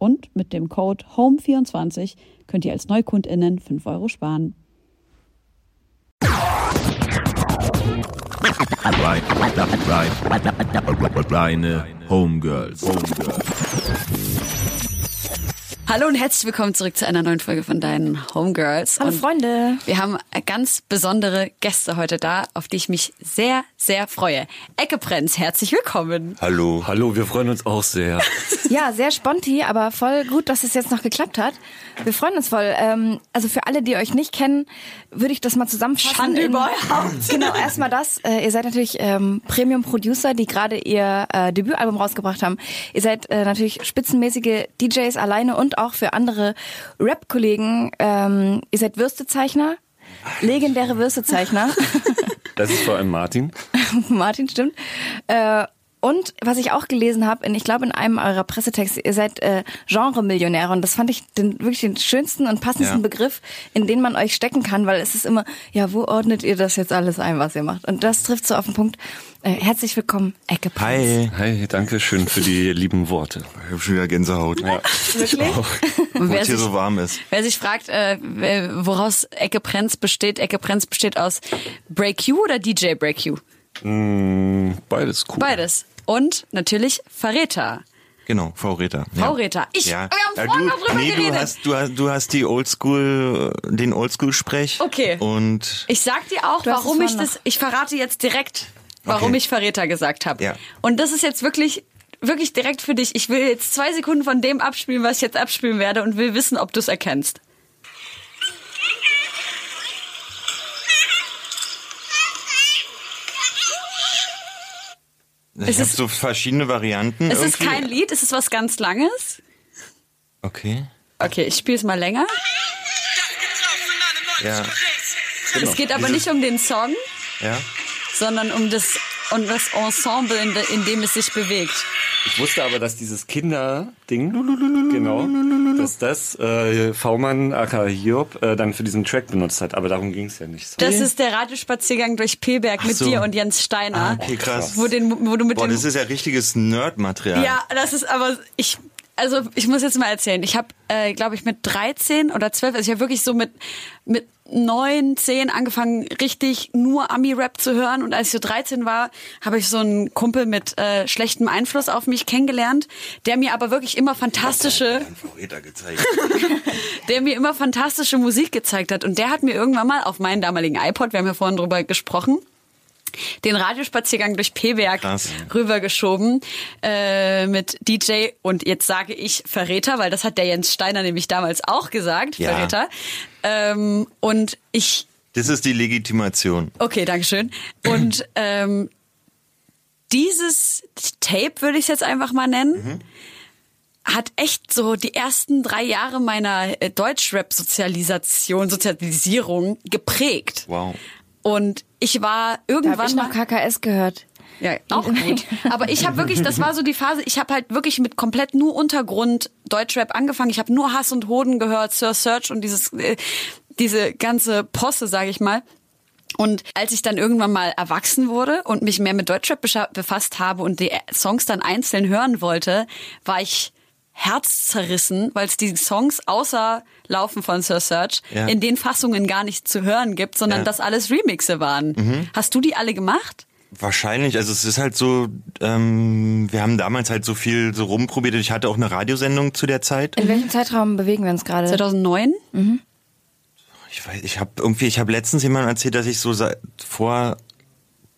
Und mit dem Code HOME24 könnt ihr als NeukundInnen 5 Euro sparen. Reine Homegirls. Homegirls. Hallo und herzlich willkommen zurück zu einer neuen Folge von deinen Homegirls. Hallo und Freunde. Wir haben ganz besondere Gäste heute da, auf die ich mich sehr, sehr freue. Ecke Prenz, herzlich willkommen. Hallo. Hallo, wir freuen uns auch sehr. Ja, sehr sponti, aber voll gut, dass es jetzt noch geklappt hat. Wir freuen uns voll. Ähm, also für alle, die euch nicht kennen, würde ich das mal zusammenfassen. Schande in- über euer Haupt. Genau, erstmal das. Äh, ihr seid natürlich ähm, Premium-Producer, die gerade ihr äh, Debütalbum rausgebracht haben. Ihr seid äh, natürlich spitzenmäßige DJs alleine und auch für andere Rap-Kollegen. Ähm, ihr seid Würstezeichner. Legendäre Würstezeichner. Das ist vor allem Martin. Martin, stimmt. Äh, und was ich auch gelesen habe, ich glaube in einem eurer Pressetexte, ihr seid äh, Genre-Millionäre und das fand ich den, wirklich den schönsten und passendsten Ja. Begriff, in den man euch stecken kann, weil es ist immer, ja, wo ordnet ihr das jetzt alles ein, was ihr macht? Und das trifft so auf den Punkt. Äh, herzlich willkommen, Ecke Prinz. Hi. Hi, danke schön für die lieben Worte. Ich hab schon wieder Gänsehaut. Ja. Wirklich? Und Wo wer es hier sich, so warm ist. wer sich fragt, äh, woraus Ecke Prenz besteht, Ecke Prenz besteht aus Break You oder DJ Break You? Mm, beides cool. Beides. Und natürlich Verräter. Genau. Frau Reta. Ich- ja. wir haben vorhin du, noch drüber nee, geredet. Du hast, du, hast, du hast die Oldschool, den Oldschool-Sprech. Okay. Und Ich sag dir auch, Du warum ich das, ich verrate jetzt direkt, warum Okay. ich Verräter gesagt habe. Ja. Und das ist jetzt wirklich, wirklich direkt für dich. Ich will jetzt zwei Sekunden von dem abspielen, was ich jetzt abspielen werde und will wissen, ob du es erkennst. Ich Es habe ist- so verschiedene Varianten. Es ist irgendwie. kein Lied, es ist was ganz Langes. Okay. Okay, ich spiele es mal länger. Ja. Es geht aber nicht um den Song, Ja. sondern um das, um das Ensemble, in, de, in dem es sich bewegt. Ich wusste aber, dass dieses Kinderding, genau, dass das äh, V-Mann aka Hiob äh, dann für diesen Track benutzt hat. Aber darum ging es ja nicht. So. Das ist der Radiospaziergang durch Pilberg mit so. dir und Jens Steiner. Ah, okay, krass. Wo, den, wo du mit Boah, das ist ja richtiges Nerd-Material. Ja, das ist aber ich also ich muss jetzt mal erzählen. Ich habe äh, glaube ich mit 13 oder 12, also ich habe wirklich so mit mit 9, 10 angefangen richtig nur Ami Rap zu hören und als ich so 13 war, habe ich so einen Kumpel mit äh, schlechtem Einfluss auf mich kennengelernt, der mir aber wirklich immer fantastische der mir immer fantastische Musik gezeigt hat. Und der hat mir irgendwann mal auf meinen damaligen iPod, wir haben ja vorhin drüber gesprochen, den Radiospaziergang durch P-Werk rübergeschoben äh, mit DJ und jetzt sage ich Verräter, weil das hat der Jens Steiner nämlich damals auch gesagt, Ja. Verräter. Ähm, und ich Das ist die Legitimation. Okay, Dankeschön. Und ähm, dieses Tape würde ich es jetzt einfach mal nennen. Hat echt so die ersten drei Jahre meiner äh, Deutschrap-Sozialisation, Sozialisierung geprägt. Wow. Und ich war Da habe irgendwann ich noch KKS gehört. Ja, auch gut. Aber ich habe wirklich, das war so die Phase, ich habe halt wirklich mit komplett nur Untergrund Deutschrap angefangen. Ich habe nur Hass und Hoden gehört, Sir Search und dieses, äh, diese ganze Posse, sage ich mal. Und als ich dann irgendwann mal erwachsen wurde und mich mehr mit Deutschrap befasst habe und die Songs dann einzeln hören wollte, war ich herzzerrissen, weil es die Songs außer Laufen von Sir Search Ja. in den Fassungen gar nicht zu hören gibt, sondern Ja. das alles Remixe waren. Hast du die alle gemacht? Wahrscheinlich, also es ist halt so, ähm, wir haben damals halt so viel so rumprobiert. Ich hatte auch eine Radiosendung zu der Zeit. In welchem Zeitraum bewegen wir uns gerade? 2009? Ich weiß, ich habe irgendwie, ich habe letztens jemandem erzählt, dass ich so seit vor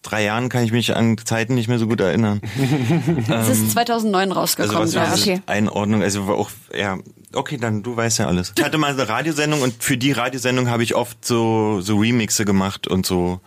drei Jahren kann ich mich an Zeiten nicht mehr so gut erinnern. Es ist 2009 Also rausgekommen. was ja. okay. Einordnung, also war auch, ja, okay, dann du weißt ja alles. Ich hatte mal eine Radiosendung und für die Radiosendung habe ich oft so so Remixe gemacht und so.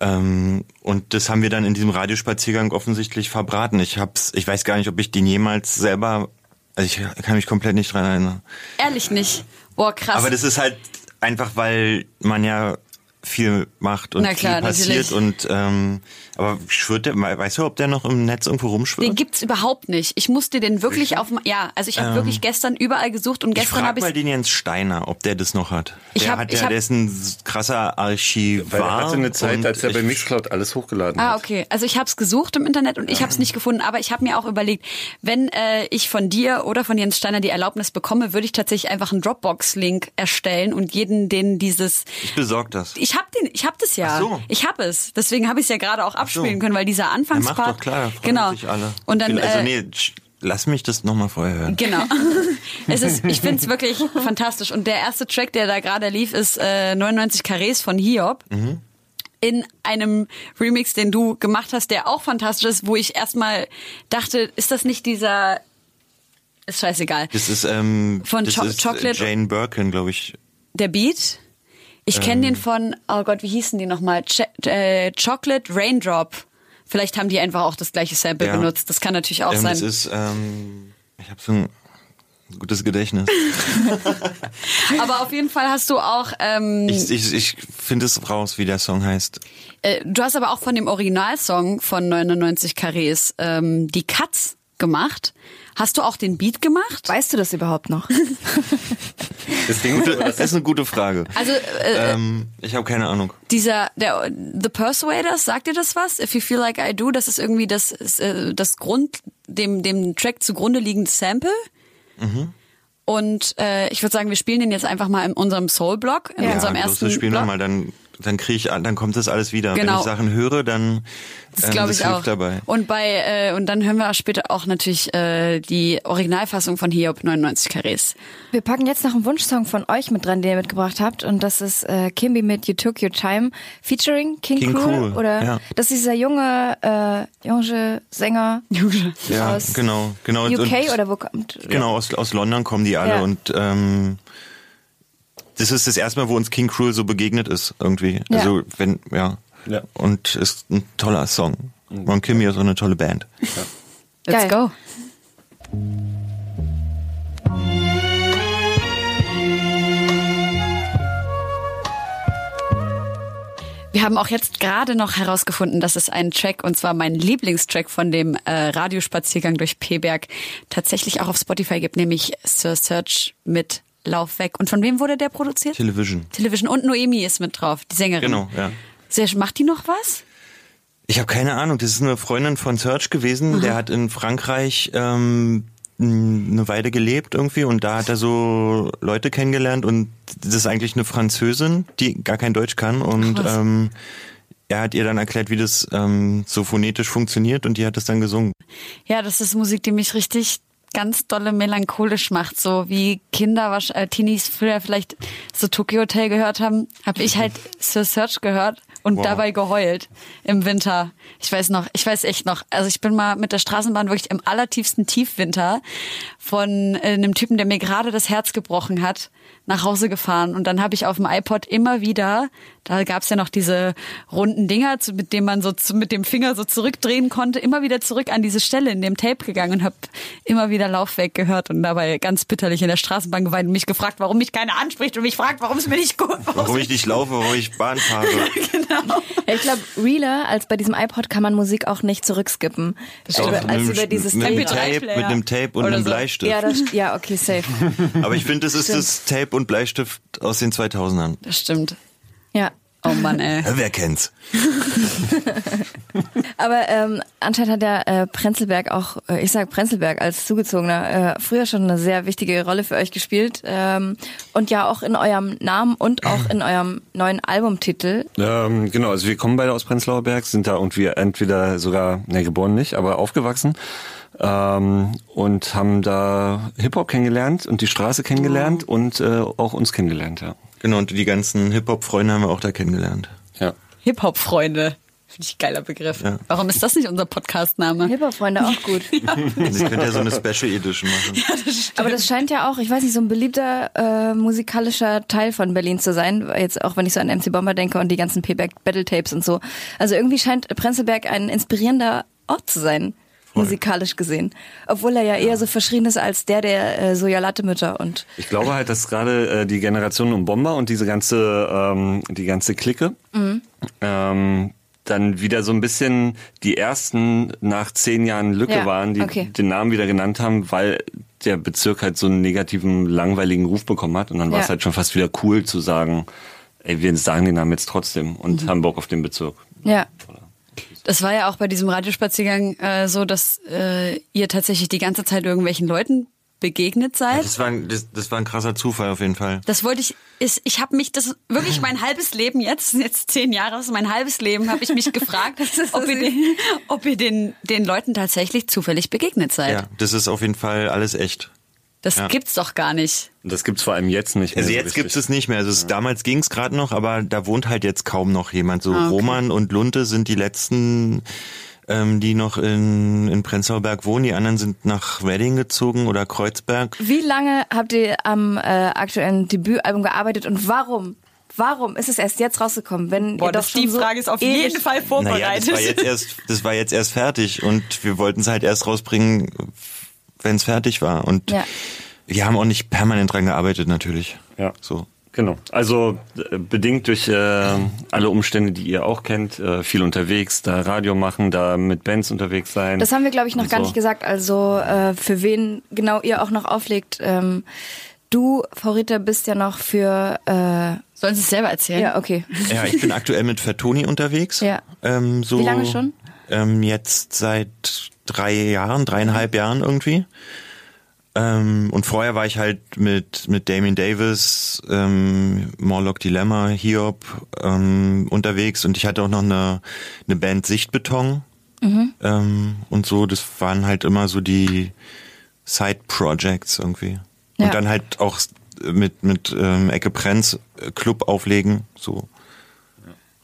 Ähm, und das haben wir dann in diesem Radiospaziergang offensichtlich verbraten. Ich hab's, ich weiß gar nicht, ob ich den jemals selber, also ich kann mich komplett nicht dran erinnern. Ehrlich nicht. Boah, krass. Aber das ist halt einfach, weil man ja viel macht und Na klar, viel passiert natürlich. und ähm, aber schwirrt der, weißt du, ob der noch im Netz irgendwo rumschwirrt? den gibt's überhaupt nicht. Ich musste den wirklich auf, ja, also ich habe wirklich gestern überall gesucht und Ähm, Ich gestern frag habe mal ich den Jens Steiner, ob der das noch hat. Ich der hab- hat ich ja, hab- der ist ein krasser Archivar. Weil er hatte eine Zeit, als er bei ich- Mixcloud alles hochgeladen Ah, hat. okay. Also ich habe es gesucht im Internet und ich habe es nicht gefunden, aber ich habe mir auch überlegt, wenn äh, ich von dir oder von Jens Steiner die Erlaubnis bekomme, würde ich tatsächlich einfach einen Dropbox-Link erstellen und jeden, den dieses Ich besorg das. ich habe den, ich habe das ja. Ach so. Ich habe es. Deswegen habe ich es ja gerade auch abspielen können, weil dieser Ja, mach Anfangspart. doch klar, genau. sich alle. Und dann also äh, nee, lass mich das nochmal vorher hören. Genau. es ist, ich finde es wirklich fantastisch. Und der erste Track, der da gerade lief, ist äh, 99 Carrés von Hiob. In einem Remix, den du gemacht hast, der auch fantastisch ist, wo ich erstmal dachte, ist das nicht dieser. Ist scheißegal. Das ist ähm, Von das Cho- ist Chocolate- Jane Birkin, glaube ich. Der Beat. Ich Ähm. kenne den von, oh Gott, wie hießen die nochmal? Ch äh, Chocolate Raindrop. Vielleicht haben die einfach auch das gleiche Sample Ja. benutzt. Das kann natürlich auch Ähm, sein. das ist ähm, ich habe so ein gutes Gedächtnis. Aber auf jeden Fall hast du auch ähm, ich ich, ich finde es raus, wie der Song heißt. Äh, du hast aber auch von dem Originalsong von 99 Carrés ähm, die Cuts gemacht. Hast du auch den Beat gemacht? Weißt du das überhaupt noch? Das Ding, Das ist eine gute Frage. Also äh, ähm, ich habe keine Ahnung. dieser der The Persuaders, sagt dir das was? If you feel like I do, das ist irgendwie das ist, äh, das Grund dem dem Track zugrunde liegende Sample. Mhm. Und äh, ich würde sagen, wir spielen den jetzt einfach mal in unserem Soul Block, in Ja. unserem ja, ersten spielen Block. wir mal, dann dann kriege ich an- dann kommt das alles wieder. Wenn Genau. ich Sachen höre, dann Das ähm, das ich hilft auch. dabei. Und bei äh, und dann hören wir auch später auch natürlich äh, die Originalfassung von Hiob 99 Carrés. Wir packen jetzt noch einen Wunschsong von euch mit dran, den ihr mitgebracht habt. Und das ist äh, Kimby mit You Took Your Time, featuring King, King Cruel. Cruel, Oder ja. das ist dieser junge, äh, junge Sänger Ja, aus genau, genau. UK und- oder wo kommt? Genau, aus, aus London kommen die alle Ja. und ähm, das ist das erste Mal, wo uns King Cruel so begegnet ist irgendwie. Ja. Also wenn, ja. Ja. Und ist ein toller Song. Und Kimmy ist auch eine tolle Band. Let's Geil. go. Wir haben auch jetzt gerade noch herausgefunden, dass es einen Track, und zwar mein Lieblingstrack von dem äh, Radiospaziergang durch P-Berg, tatsächlich auch auf Spotify gibt, nämlich Sir Search mit Lauf weg. Und von wem wurde der produziert? Television. Television. Und Noemi ist mit drauf, die Sängerin. Genau, ja. Sehr, macht die noch was? Ich habe keine Ahnung, das ist eine Freundin von Serge gewesen, der hat in Frankreich ähm, eine Weile gelebt irgendwie und da hat er so Leute kennengelernt und das ist eigentlich eine Französin, die gar kein Deutsch kann und Krass. ähm, er hat ihr dann erklärt, wie das ähm, so phonetisch funktioniert und die hat es dann gesungen. Ja, das ist Musik, die mich richtig ganz dolle melancholisch macht, so wie Kinder, äh, Teenies früher vielleicht so Tokyo Hotel gehört haben, habe ich halt Sir Search gehört und Wow. dabei geheult im Winter. Ich weiß noch, ich weiß echt noch. Also ich bin mal mit der Straßenbahn wirklich im allertiefsten Tiefwinter von äh, einem Typen, der mir gerade das Herz gebrochen hat, nach Hause gefahren und dann habe ich auf dem iPod immer wieder, da gab's ja noch diese runden Dinger, mit denen man so zu, mit dem Finger so zurückdrehen konnte, immer wieder zurück an diese Stelle in dem Tape gegangen und habe immer wieder Laufweg gehört und dabei ganz bitterlich in der Straßenbahn geweint und mich gefragt, warum mich keiner anspricht und mich fragt, warum es mir nicht gut Warum ich nicht laufe, warum ich Bahn fahre. Ja, ich glaube, realer als bei diesem iPod kann man Musik auch nicht zurückskippen. Als mit über einem- dieses mit einem Tape. Tape, MP3-Player mit einem Tape und oder einem so. Bleistift. Ja, das, ja, okay, safe. Aber ich finde, das ist das Tape und Bleistift aus den 2000ern. Das stimmt. Ja. Oh Mann, ey. Wer kennt's? Aber ähm, anscheinend hat der äh, Prenzlberg auch, äh, ich sag Prenzlberg als Zugezogener, äh, früher schon eine sehr wichtige Rolle für euch gespielt. Ähm, und ja auch in eurem Namen und auch in eurem neuen Albumtitel. Ähm, genau, also wir kommen beide aus Prenzlauer Berg, sind da und wir entweder sogar, ne, geboren nicht, aber aufgewachsen. Ähm, und haben da Hip-Hop kennengelernt und die Straße kennengelernt und äh, auch uns kennengelernt, ja. Genau, und die ganzen Hip-Hop-Freunde haben wir auch da kennengelernt. Ja. Hip-Hop-Freunde. Finde ich geiler Begriff. Ja. Warum ist das nicht unser Podcast-Name? Hip-Hop-Freunde auch gut. Sie könnte ja so eine Special Edition machen. Aber das scheint ja auch, ich weiß nicht, so ein beliebter äh, musikalischer Teil von Berlin zu sein. Jetzt auch, wenn ich so an MC Bomber denke und die ganzen Payback Battle Tapes und so. Also irgendwie scheint Prenzlberg ein inspirierender Ort zu sein. Musikalisch gesehen. Obwohl er ja eher so verschrien ist als der der äh, Soja-Latte-Mütter und Ich glaube halt, dass gerade äh, die Generation um Bomber und diese ganze, ähm, die ganze Clique ähm, dann wieder so ein bisschen die ersten nach zehn Jahren Lücke Ja, waren, die okay. den Namen wieder genannt haben, weil der Bezirk halt so einen negativen, langweiligen Ruf bekommen hat. Und dann war Ja. es halt schon fast wieder cool zu sagen, ey, wir sagen den Namen jetzt trotzdem und haben Bock auf den Bezirk. ja. Das war ja auch bei diesem Radiospaziergang äh, so, dass äh, ihr tatsächlich die ganze Zeit irgendwelchen Leuten begegnet seid. Das war, ein, das, das war ein krasser Zufall auf jeden Fall. Das wollte ich, ist, ich habe mich das wirklich mein halbes Leben jetzt, jetzt zehn Jahre, das ist mein halbes Leben, habe ich mich gefragt, ob, ihr den, ob ihr den, den Leuten tatsächlich zufällig begegnet seid. Ja, das ist auf jeden Fall alles echt. Das Ja. gibt's doch gar nicht. Und das gibt's vor allem jetzt nicht mehr. Also so jetzt richtig. gibt es nicht mehr. Also es, damals ging es gerade noch, aber da wohnt halt jetzt kaum noch jemand. So Ah, okay. Roman und Lunte sind die letzten, ähm, die noch in, in Prenzlauer Berg wohnen. Die anderen sind nach Wedding gezogen oder Kreuzberg. Wie lange habt ihr am äh, aktuellen Debütalbum gearbeitet und warum? Warum ist es erst jetzt rausgekommen, wenn ihr doch schon so ewig- Fall Naja, das war jetzt erst, das war jetzt erst fertig und wir wollten es halt erst rausbringen, wenn es fertig war. Und Ja. wir haben auch nicht permanent dran gearbeitet, natürlich. Ja. So. Genau. Also äh, bedingt durch äh, alle Umstände, die ihr auch kennt, äh, viel unterwegs, da Radio machen, da mit Bands unterwegs sein. Das haben wir, glaube ich, noch gar so. nicht gesagt. Also äh, für wen genau ihr auch noch auflegt. Ähm, du, Frau Rita, bist ja noch für... Äh, Sollen Sie es selber erzählen? ja, okay. Ja, ich bin aktuell mit Fatoni unterwegs. Ja. Ähm, so, Wie lange schon? Ähm, jetzt seit drei Jahren, dreieinhalb Jahren irgendwie. Ähm, und vorher war ich halt mit, mit Damien Davis, ähm, Morlock Dilemma, Hiob ähm, unterwegs und ich hatte auch noch eine, eine Band Sichtbeton. Mhm. Ähm, und so, das waren halt immer so die Side-Projects irgendwie. Ja. Und dann halt auch mit, mit ähm, Ecke Prenz äh, Club auflegen, so.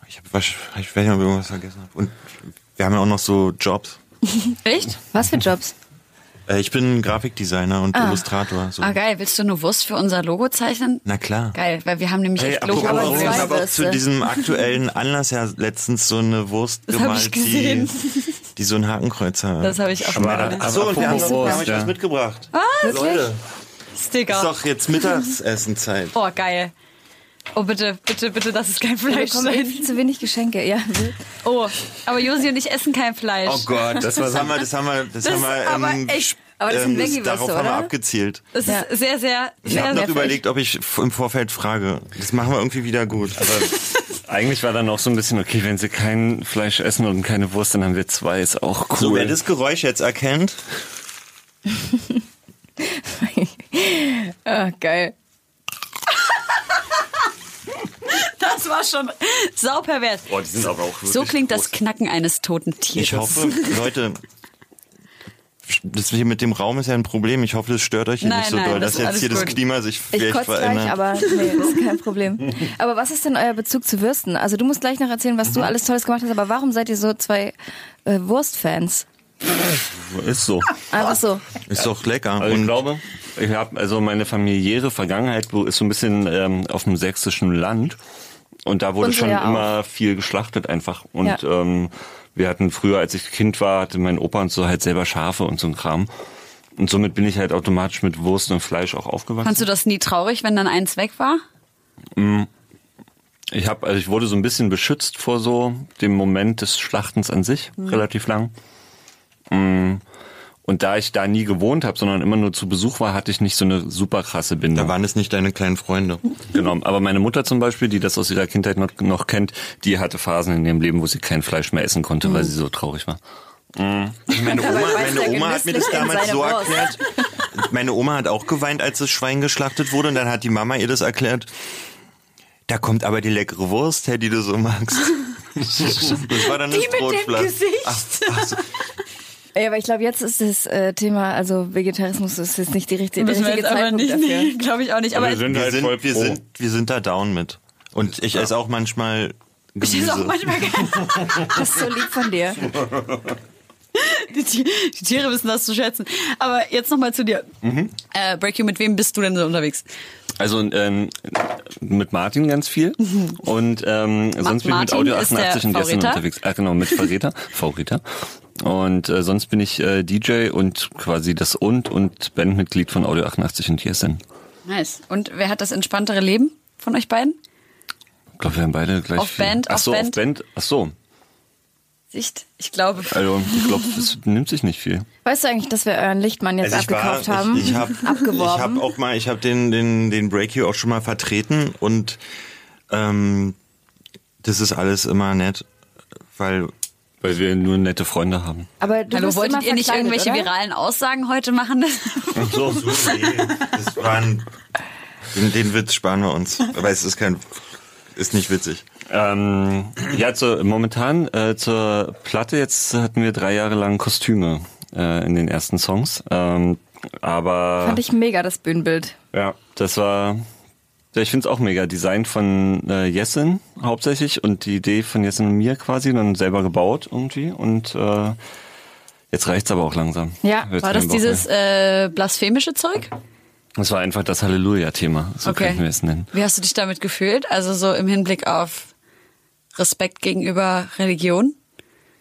Ich, hab, was- ich weiß nicht, ob ich irgendwas vergessen habe. Und wir haben ja auch noch so Jobs. Echt? Was für Jobs? Äh, ich bin Grafikdesigner und Illustrator. So. Ah, geil. Willst du eine Wurst für unser Logo zeichnen? Na klar. Geil, weil wir haben nämlich Hey, echt Logo. aber ich habe auch zu diesem aktuellen Anlass ja letztens so eine Wurst Das gemalt, ich gesehen. Die, die so ein Hakenkreuz hat. Das habe ich auch Aber- mal Ach so, und wir haben, wir haben euch ja. was mitgebracht. Wirklich? Leute, Sticker. ist doch jetzt Mittagsessenzeit. Oh, geil. Oh, bitte, bitte, bitte, das ist kein Wir Fleisch bekommen sein. viel zu wenig Geschenke, ja. Oh, aber Josi und ich essen kein Fleisch. Oh Gott, das, das haben wir, das haben wir, das, Das haben wir, ist aber ähm, echt- aber das sind ähm, Veggie-Würste, darauf haben wir oder? abgezielt. Das Ja. ist sehr, sehr, Ich sehr, habe noch überlegt, ob ich im Vorfeld frage. Das machen wir irgendwie wieder gut. Aber eigentlich war dann auch so ein bisschen, okay, wenn sie kein Fleisch essen und keine Wurst, dann haben wir zwei, ist auch cool. So, wer das Geräusch jetzt erkennt, Ah, geil. Das war schon saupervers. Boah, die sind aber auch wirklich So klingt das groß. Knacken eines toten Tieres. ich hoffe, Leute, das hier mit dem Raum ist ja ein Problem. Ich hoffe, das stört euch hier Nein, nicht so nein, doll, das dass jetzt hier das gut. Klima sich Ich vielleicht kotze gleich, verändert. aber nee, das ist kein Problem. Aber was ist denn euer Bezug zu Würsten? Also du musst gleich noch erzählen, was du alles Tolles gemacht hast, aber warum seid ihr so zwei äh, Wurstfans? Ist so. Einfach so. ist doch lecker. Also ich glaube, ich habe also meine familiäre Vergangenheit wo- ist so ein bisschen ähm, auf dem sächsischen Land und da wurde Unsere schon ja auch. immer viel geschlachtet einfach und Ja. ähm, wir hatten früher, als ich Kind war, hatte mein Opa und so halt selber Schafe und so ein Kram und somit bin ich halt automatisch mit Wurst und Fleisch auch aufgewachsen. Fandst du das nie traurig, wenn dann eins weg war? Ich habe, also ich wurde so ein bisschen beschützt vor so dem Moment des Schlachtens an sich, relativ lang. Mm. Und da ich da nie gewohnt habe, sondern immer nur zu Besuch war, hatte ich nicht so eine super krasse Bindung. Da waren es nicht deine kleinen Freunde. Genau, aber meine Mutter zum Beispiel, die das aus ihrer Kindheit noch, noch kennt, die hatte Phasen in ihrem Leben, wo sie kein Fleisch mehr essen konnte, weil sie so traurig war. Meine Oma, meine Oma hat mir das damals so erklärt. Meine Oma hat auch geweint, als das Schwein geschlachtet wurde und dann hat die Mama ihr das erklärt. Da kommt aber die leckere Wurst her, die du so magst. Das war dann das Die mit dem Brotblatt. Gesicht. Ach, ach so. Ja, aber ich glaube, jetzt ist das äh, Thema, also Vegetarismus ist jetzt nicht die richtige, der richtige Zeitpunkt nicht, dafür. nee, glaube ich auch nicht. Aber wir sind Wir halt sind, voll wir pro. sind, wir sind da down mit. Und ich esse auch manchmal ich ist auch Gemüse. manchmal Das ist so lieb von dir. die, die Tiere wissen das zu schätzen. Aber jetzt nochmal zu dir. Mhm. Äh, Break You, mit wem bist du denn so unterwegs? Also ähm, mit Martin ganz viel und ähm, sonst bin ich mit Audio ist der 88 und gestern Verräter? unterwegs. Ah, genau, mit Verräter, Verräter. Und äh, sonst bin ich äh, DJ und quasi das und und Bandmitglied von Audio 88 und TSN. Nice. Und wer hat das entspanntere Leben von euch beiden? Ich glaube, wir haben beide gleich Auf viel. Band, Ach auf so, Band? auf Band. Ach so. Sicht? Ich glaube. Also ich glaube, es nimmt sich nicht viel. Weißt du eigentlich, dass wir euren Lichtmann jetzt Also ich war, abgekauft haben? ich, ich habe Abgeworben. ich hab auch mal, ich habe den den den Break auch schon mal vertreten und ähm, das ist alles immer nett, weil Weil wir nur nette Freunde haben. aber du Hallo, wolltet ihr nicht irgendwelche oder? viralen Aussagen heute machen? so, so nee, das waren den, den Witz sparen wir uns, aber es ist kein ist nicht witzig. Ähm, ja, zu, momentan äh, zur Platte jetzt hatten wir drei Jahre lang Kostüme äh, in den ersten Songs. Ähm, aber Fand ich mega, das Bühnenbild. ja, das war. Ja, ich finde es auch mega. Design von äh, Jessin hauptsächlich und die Idee von Jessin und mir quasi dann selber gebaut irgendwie und äh, jetzt reicht's aber auch langsam. Ja, War das dieses äh, blasphemische Zeug? Das war einfach das Halleluja-Thema, so Okay. könnten wir es nennen. Wie hast du dich damit gefühlt? Also so im Hinblick auf Respekt gegenüber Religion?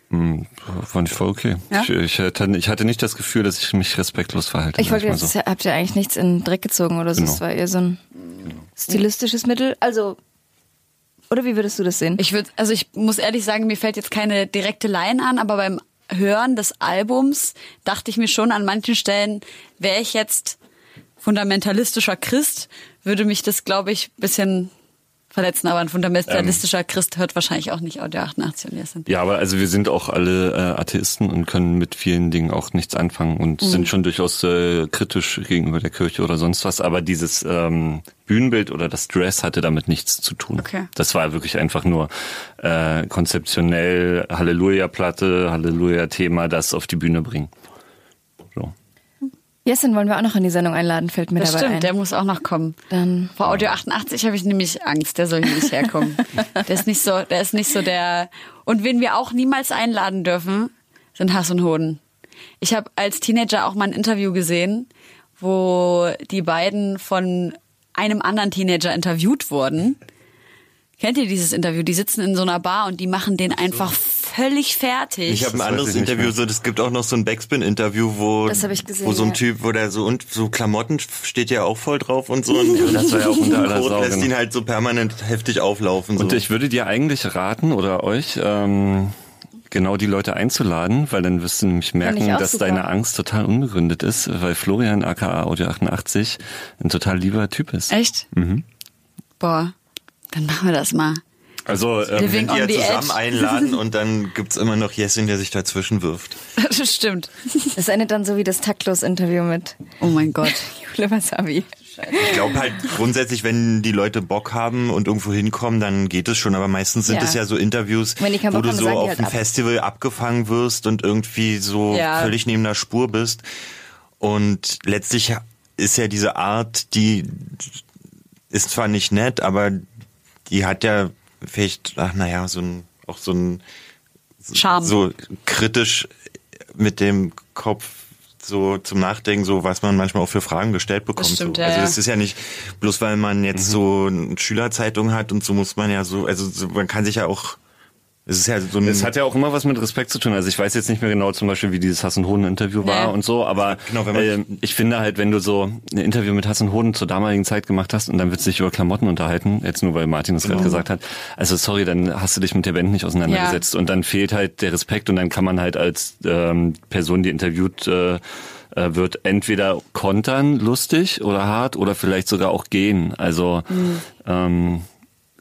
Hm, fand ich voll okay. Ja? Ich, ich, hatte, ich hatte nicht das Gefühl, dass ich mich respektlos verhalte. Ich wollte jetzt, so. habt ihr eigentlich nichts in den Dreck gezogen oder so? Genau. Das war eher so ein stilistisches Mittel. Also, oder wie würdest du das sehen? Ich würde, also ich muss ehrlich sagen, mir fällt jetzt keine direkte Line an, aber beim Hören des Albums dachte ich mir schon an manchen Stellen, wäre ich jetzt fundamentalistischer Christ, würde mich das, glaube ich, bisschen verletzen. Aber ein fundamentalistischer Christ hört wahrscheinlich auch nicht Audio 88 und Jessin. Ja, aber also wir sind auch alle äh, Atheisten und können mit vielen Dingen auch nichts anfangen und Mhm. sind schon durchaus äh, kritisch gegenüber der Kirche oder sonst was. Aber dieses ähm, Bühnenbild oder das Dress hatte damit nichts zu tun. Okay. Das war wirklich einfach nur äh, konzeptionell Halleluja-Platte, Halleluja-Thema, das auf die Bühne bringen. So. Jessin wollen wir auch noch in die Sendung einladen, fällt mir Das dabei stimmt, ein. der muss auch noch kommen. Dann Vor Audio 88 habe ich nämlich Angst, der soll hier nicht herkommen. der ist nicht so, der ist nicht so der. Und wen wir auch niemals einladen dürfen, sind Hass und Hoden. Ich habe als Teenager auch mal ein Interview gesehen, wo die beiden von einem anderen Teenager interviewt wurden. Kennt ihr dieses Interview? Die sitzen in so einer Bar und die machen den einfach völlig fertig. Ich habe ein Das anderes Interview, so es gibt auch noch so ein Backspin-Interview, wo Das gesehen, wo so ein ja. Typ, wo der so und so Klamotten steht ja auch voll drauf und so und Das war ja auch unter aller Rot Sau, lässt genau. ihn halt so permanent heftig auflaufen. Und so. ich würde dir eigentlich raten oder euch, ähm, genau die Leute einzuladen, weil dann wirst du nämlich merken, dass super. deine Angst total unbegründet ist, weil Florian aka Audio 88 ein total lieber Typ ist. Echt? Mhm. Boah, dann machen wir das mal. Also ähm, Living die ja zusammen edge. einladen und dann gibt's immer noch Jessin, der sich dazwischen wirft. Das stimmt. das endet dann so wie das Taktlos-Interview mit Oh mein Gott. Jule Wasabi. Ich glaube halt grundsätzlich, wenn die Leute Bock haben und irgendwo hinkommen, dann geht es schon. Aber meistens sind Ja. es ja so Interviews, Wenn wo Bock du haben, so auf halt dem ab. Festival abgefangen wirst und irgendwie so Ja. völlig neben der Spur bist. Und letztlich ist ja diese Art, die ist zwar nicht nett, aber die hat ja vielleicht, ach naja, so ein, auch so ein Charme. so kritisch mit dem Kopf so zum Nachdenken, so was man manchmal auch für Fragen gestellt bekommt. stimmt, so. ja, also das ist ja nicht bloß weil man jetzt so eine Schülerzeitung hat und so muss man ja so, also so, man kann sich ja auch Es ist ja so ein. Es hat ja auch immer was mit Respekt zu tun. Also ich weiß jetzt nicht mehr genau zum Beispiel, wie dieses Hass und Hoden Interview war Ja. und so, aber Genau, wenn man- äh, ich finde halt, wenn du so ein Interview mit Hass und Hoden zur damaligen Zeit gemacht hast und dann wird sich über Klamotten unterhalten, jetzt nur weil Martin das gerade gesagt hat, also sorry, dann hast du dich mit der Band nicht auseinandergesetzt und dann fehlt halt der Respekt und dann kann man halt als ähm, Person, die interviewt äh, äh, wird, entweder kontern, lustig oder hart oder vielleicht sogar auch gehen. Also ähm,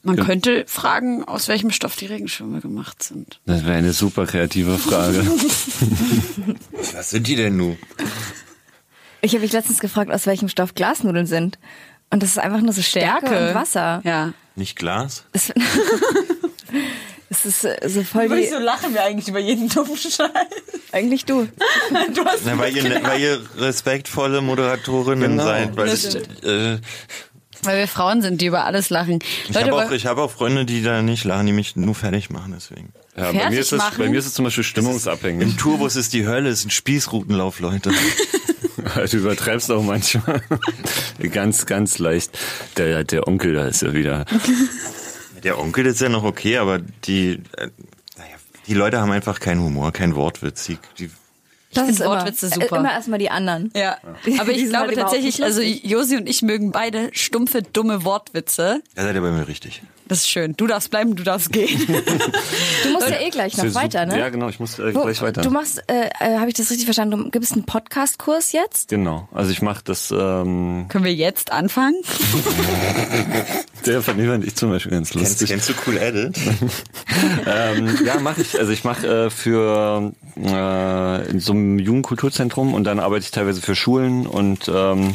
Man könnte fragen, aus welchem Stoff die Regenschirme gemacht sind. das wäre eine super kreative Frage. Was sind die denn nun? Ich habe mich letztens gefragt, aus welchem Stoff Glasnudeln sind. Und das ist einfach nur so Stärke, und Wasser. Ja. Nicht Glas? Das, das ist so voll die, lachen wir eigentlich über jeden dummen Scheiß. eigentlich du. Du hast Na, weil, ihr, weil ihr respektvolle Moderatorinnen Genau. seid. Weil, Das äh, Weil wir Frauen sind, die über alles lachen. ich habe auch, ich hab auch Freunde, die da nicht lachen, die mich nur fertig machen, deswegen. Ja, bei Fertig mir, ist es, machen? bei mir ist es zum Beispiel stimmungsabhängig. Im Tourbus ist die Hölle, es ist ein Spießrutenlauf, Leute. Du übertreibst auch manchmal. ganz, ganz leicht. Der, der Onkel da ist ja wieder. Der Onkel ist ja noch okay, aber die, äh, naja, die Leute haben einfach keinen Humor, keinen Wortwitz. Die, die, Das find Wortwitze immer, super. Äh, Immer erstmal die anderen. Ja, Die- aber ich glaube halt tatsächlich, also. Josi und ich mögen beide stumpfe, dumme Wortwitze. da seid ihr bei mir richtig. Das ist schön. Du darfst bleiben, du darfst gehen. Du musst ja eh gleich noch weiter, ne? Ja, genau, ich muss äh, Wo- gleich weiter. Du machst, äh, äh, habe ich das richtig verstanden, du gibst einen Podcast-Kurs jetzt? Genau, also ich mache das, ähm, Können wir jetzt anfangen? der von dem fand ich zum Beispiel ganz Kennst, lustig. kennst du Cool Edit? ähm, ja, mache ich. Also ich mache äh, für äh, in so einem Jugendkulturzentrum und dann arbeite ich teilweise für Schulen und ähm,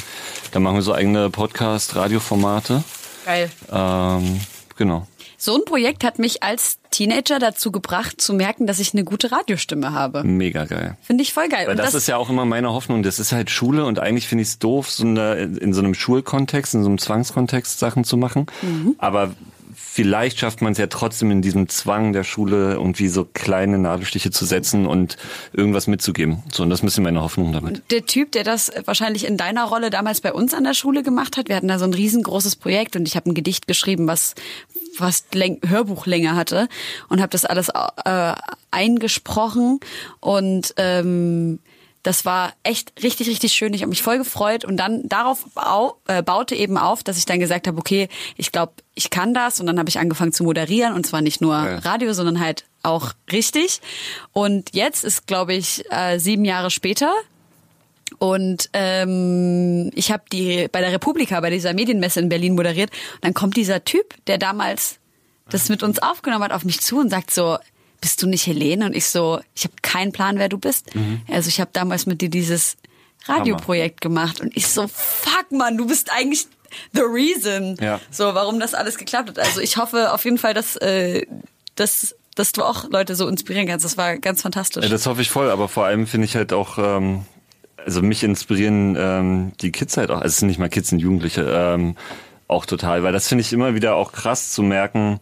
dann machen wir so eigene Podcast-Radioformate. Geil. Ähm, genau. So ein Projekt hat mich als Teenager dazu gebracht, zu merken, dass ich eine gute Radiostimme habe. Mega geil. Finde ich voll geil. Weil Und das, ist ja auch immer meine Hoffnung. Das ist halt Schule und eigentlich finde ich es doof, so eine, in so einem Schulkontext, in so einem Zwangskontext Sachen zu machen. Mhm. Aber vielleicht schafft man es ja trotzdem in diesem Zwang der Schule irgendwie so kleine Nadelstiche zu setzen und irgendwas mitzugeben. So, und das ist ein bisschen meine Hoffnung damit. der Typ, der das wahrscheinlich in deiner Rolle damals bei uns an der Schule gemacht hat, wir hatten da so ein riesengroßes Projekt und ich habe ein Gedicht geschrieben, was fast Läng Hörbuchlänge hatte und habe das alles äh, eingesprochen und ähm, das war echt richtig, richtig schön. Ich habe mich voll gefreut und dann darauf bau, äh, baute eben auf, dass ich dann gesagt habe, okay, ich glaube, ich kann das und dann habe ich angefangen zu moderieren und zwar nicht nur Ja. Radio, sondern halt auch richtig. Und jetzt ist, glaube ich, äh, sieben Jahre später und ähm, ich habe die bei der Republika, bei dieser Medienmesse in Berlin moderiert. Und dann kommt dieser Typ, der damals das mit uns aufgenommen hat, auf mich zu und sagt so, bist du nicht Helene? Und ich so, ich habe keinen Plan, wer du bist. Also ich habe damals mit dir dieses Radioprojekt gemacht und ich so, fuck man, du bist eigentlich the reason. Ja. So, warum das alles geklappt hat. Also ich hoffe auf jeden Fall, dass, äh, dass, dass du auch Leute so inspirieren kannst. Das war ganz fantastisch. Ja, das hoffe ich voll, aber vor allem finde ich halt auch, ähm, also mich inspirieren ähm, die Kids halt auch, also es sind nicht mal Kids, sind Jugendliche, ähm, auch total, weil das finde ich immer wieder auch krass zu merken,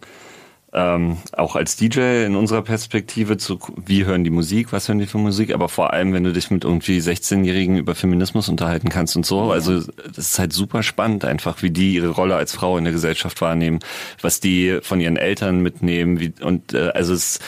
ähm, auch als DJ in unserer Perspektive zu, wie hören die Musik, was hören die für Musik, aber vor allem, wenn du dich mit irgendwie 16-Jährigen über Feminismus unterhalten kannst und so, also das ist halt super spannend einfach, wie die ihre Rolle als Frau in der Gesellschaft wahrnehmen, was die von ihren Eltern mitnehmen, wie, und äh, also es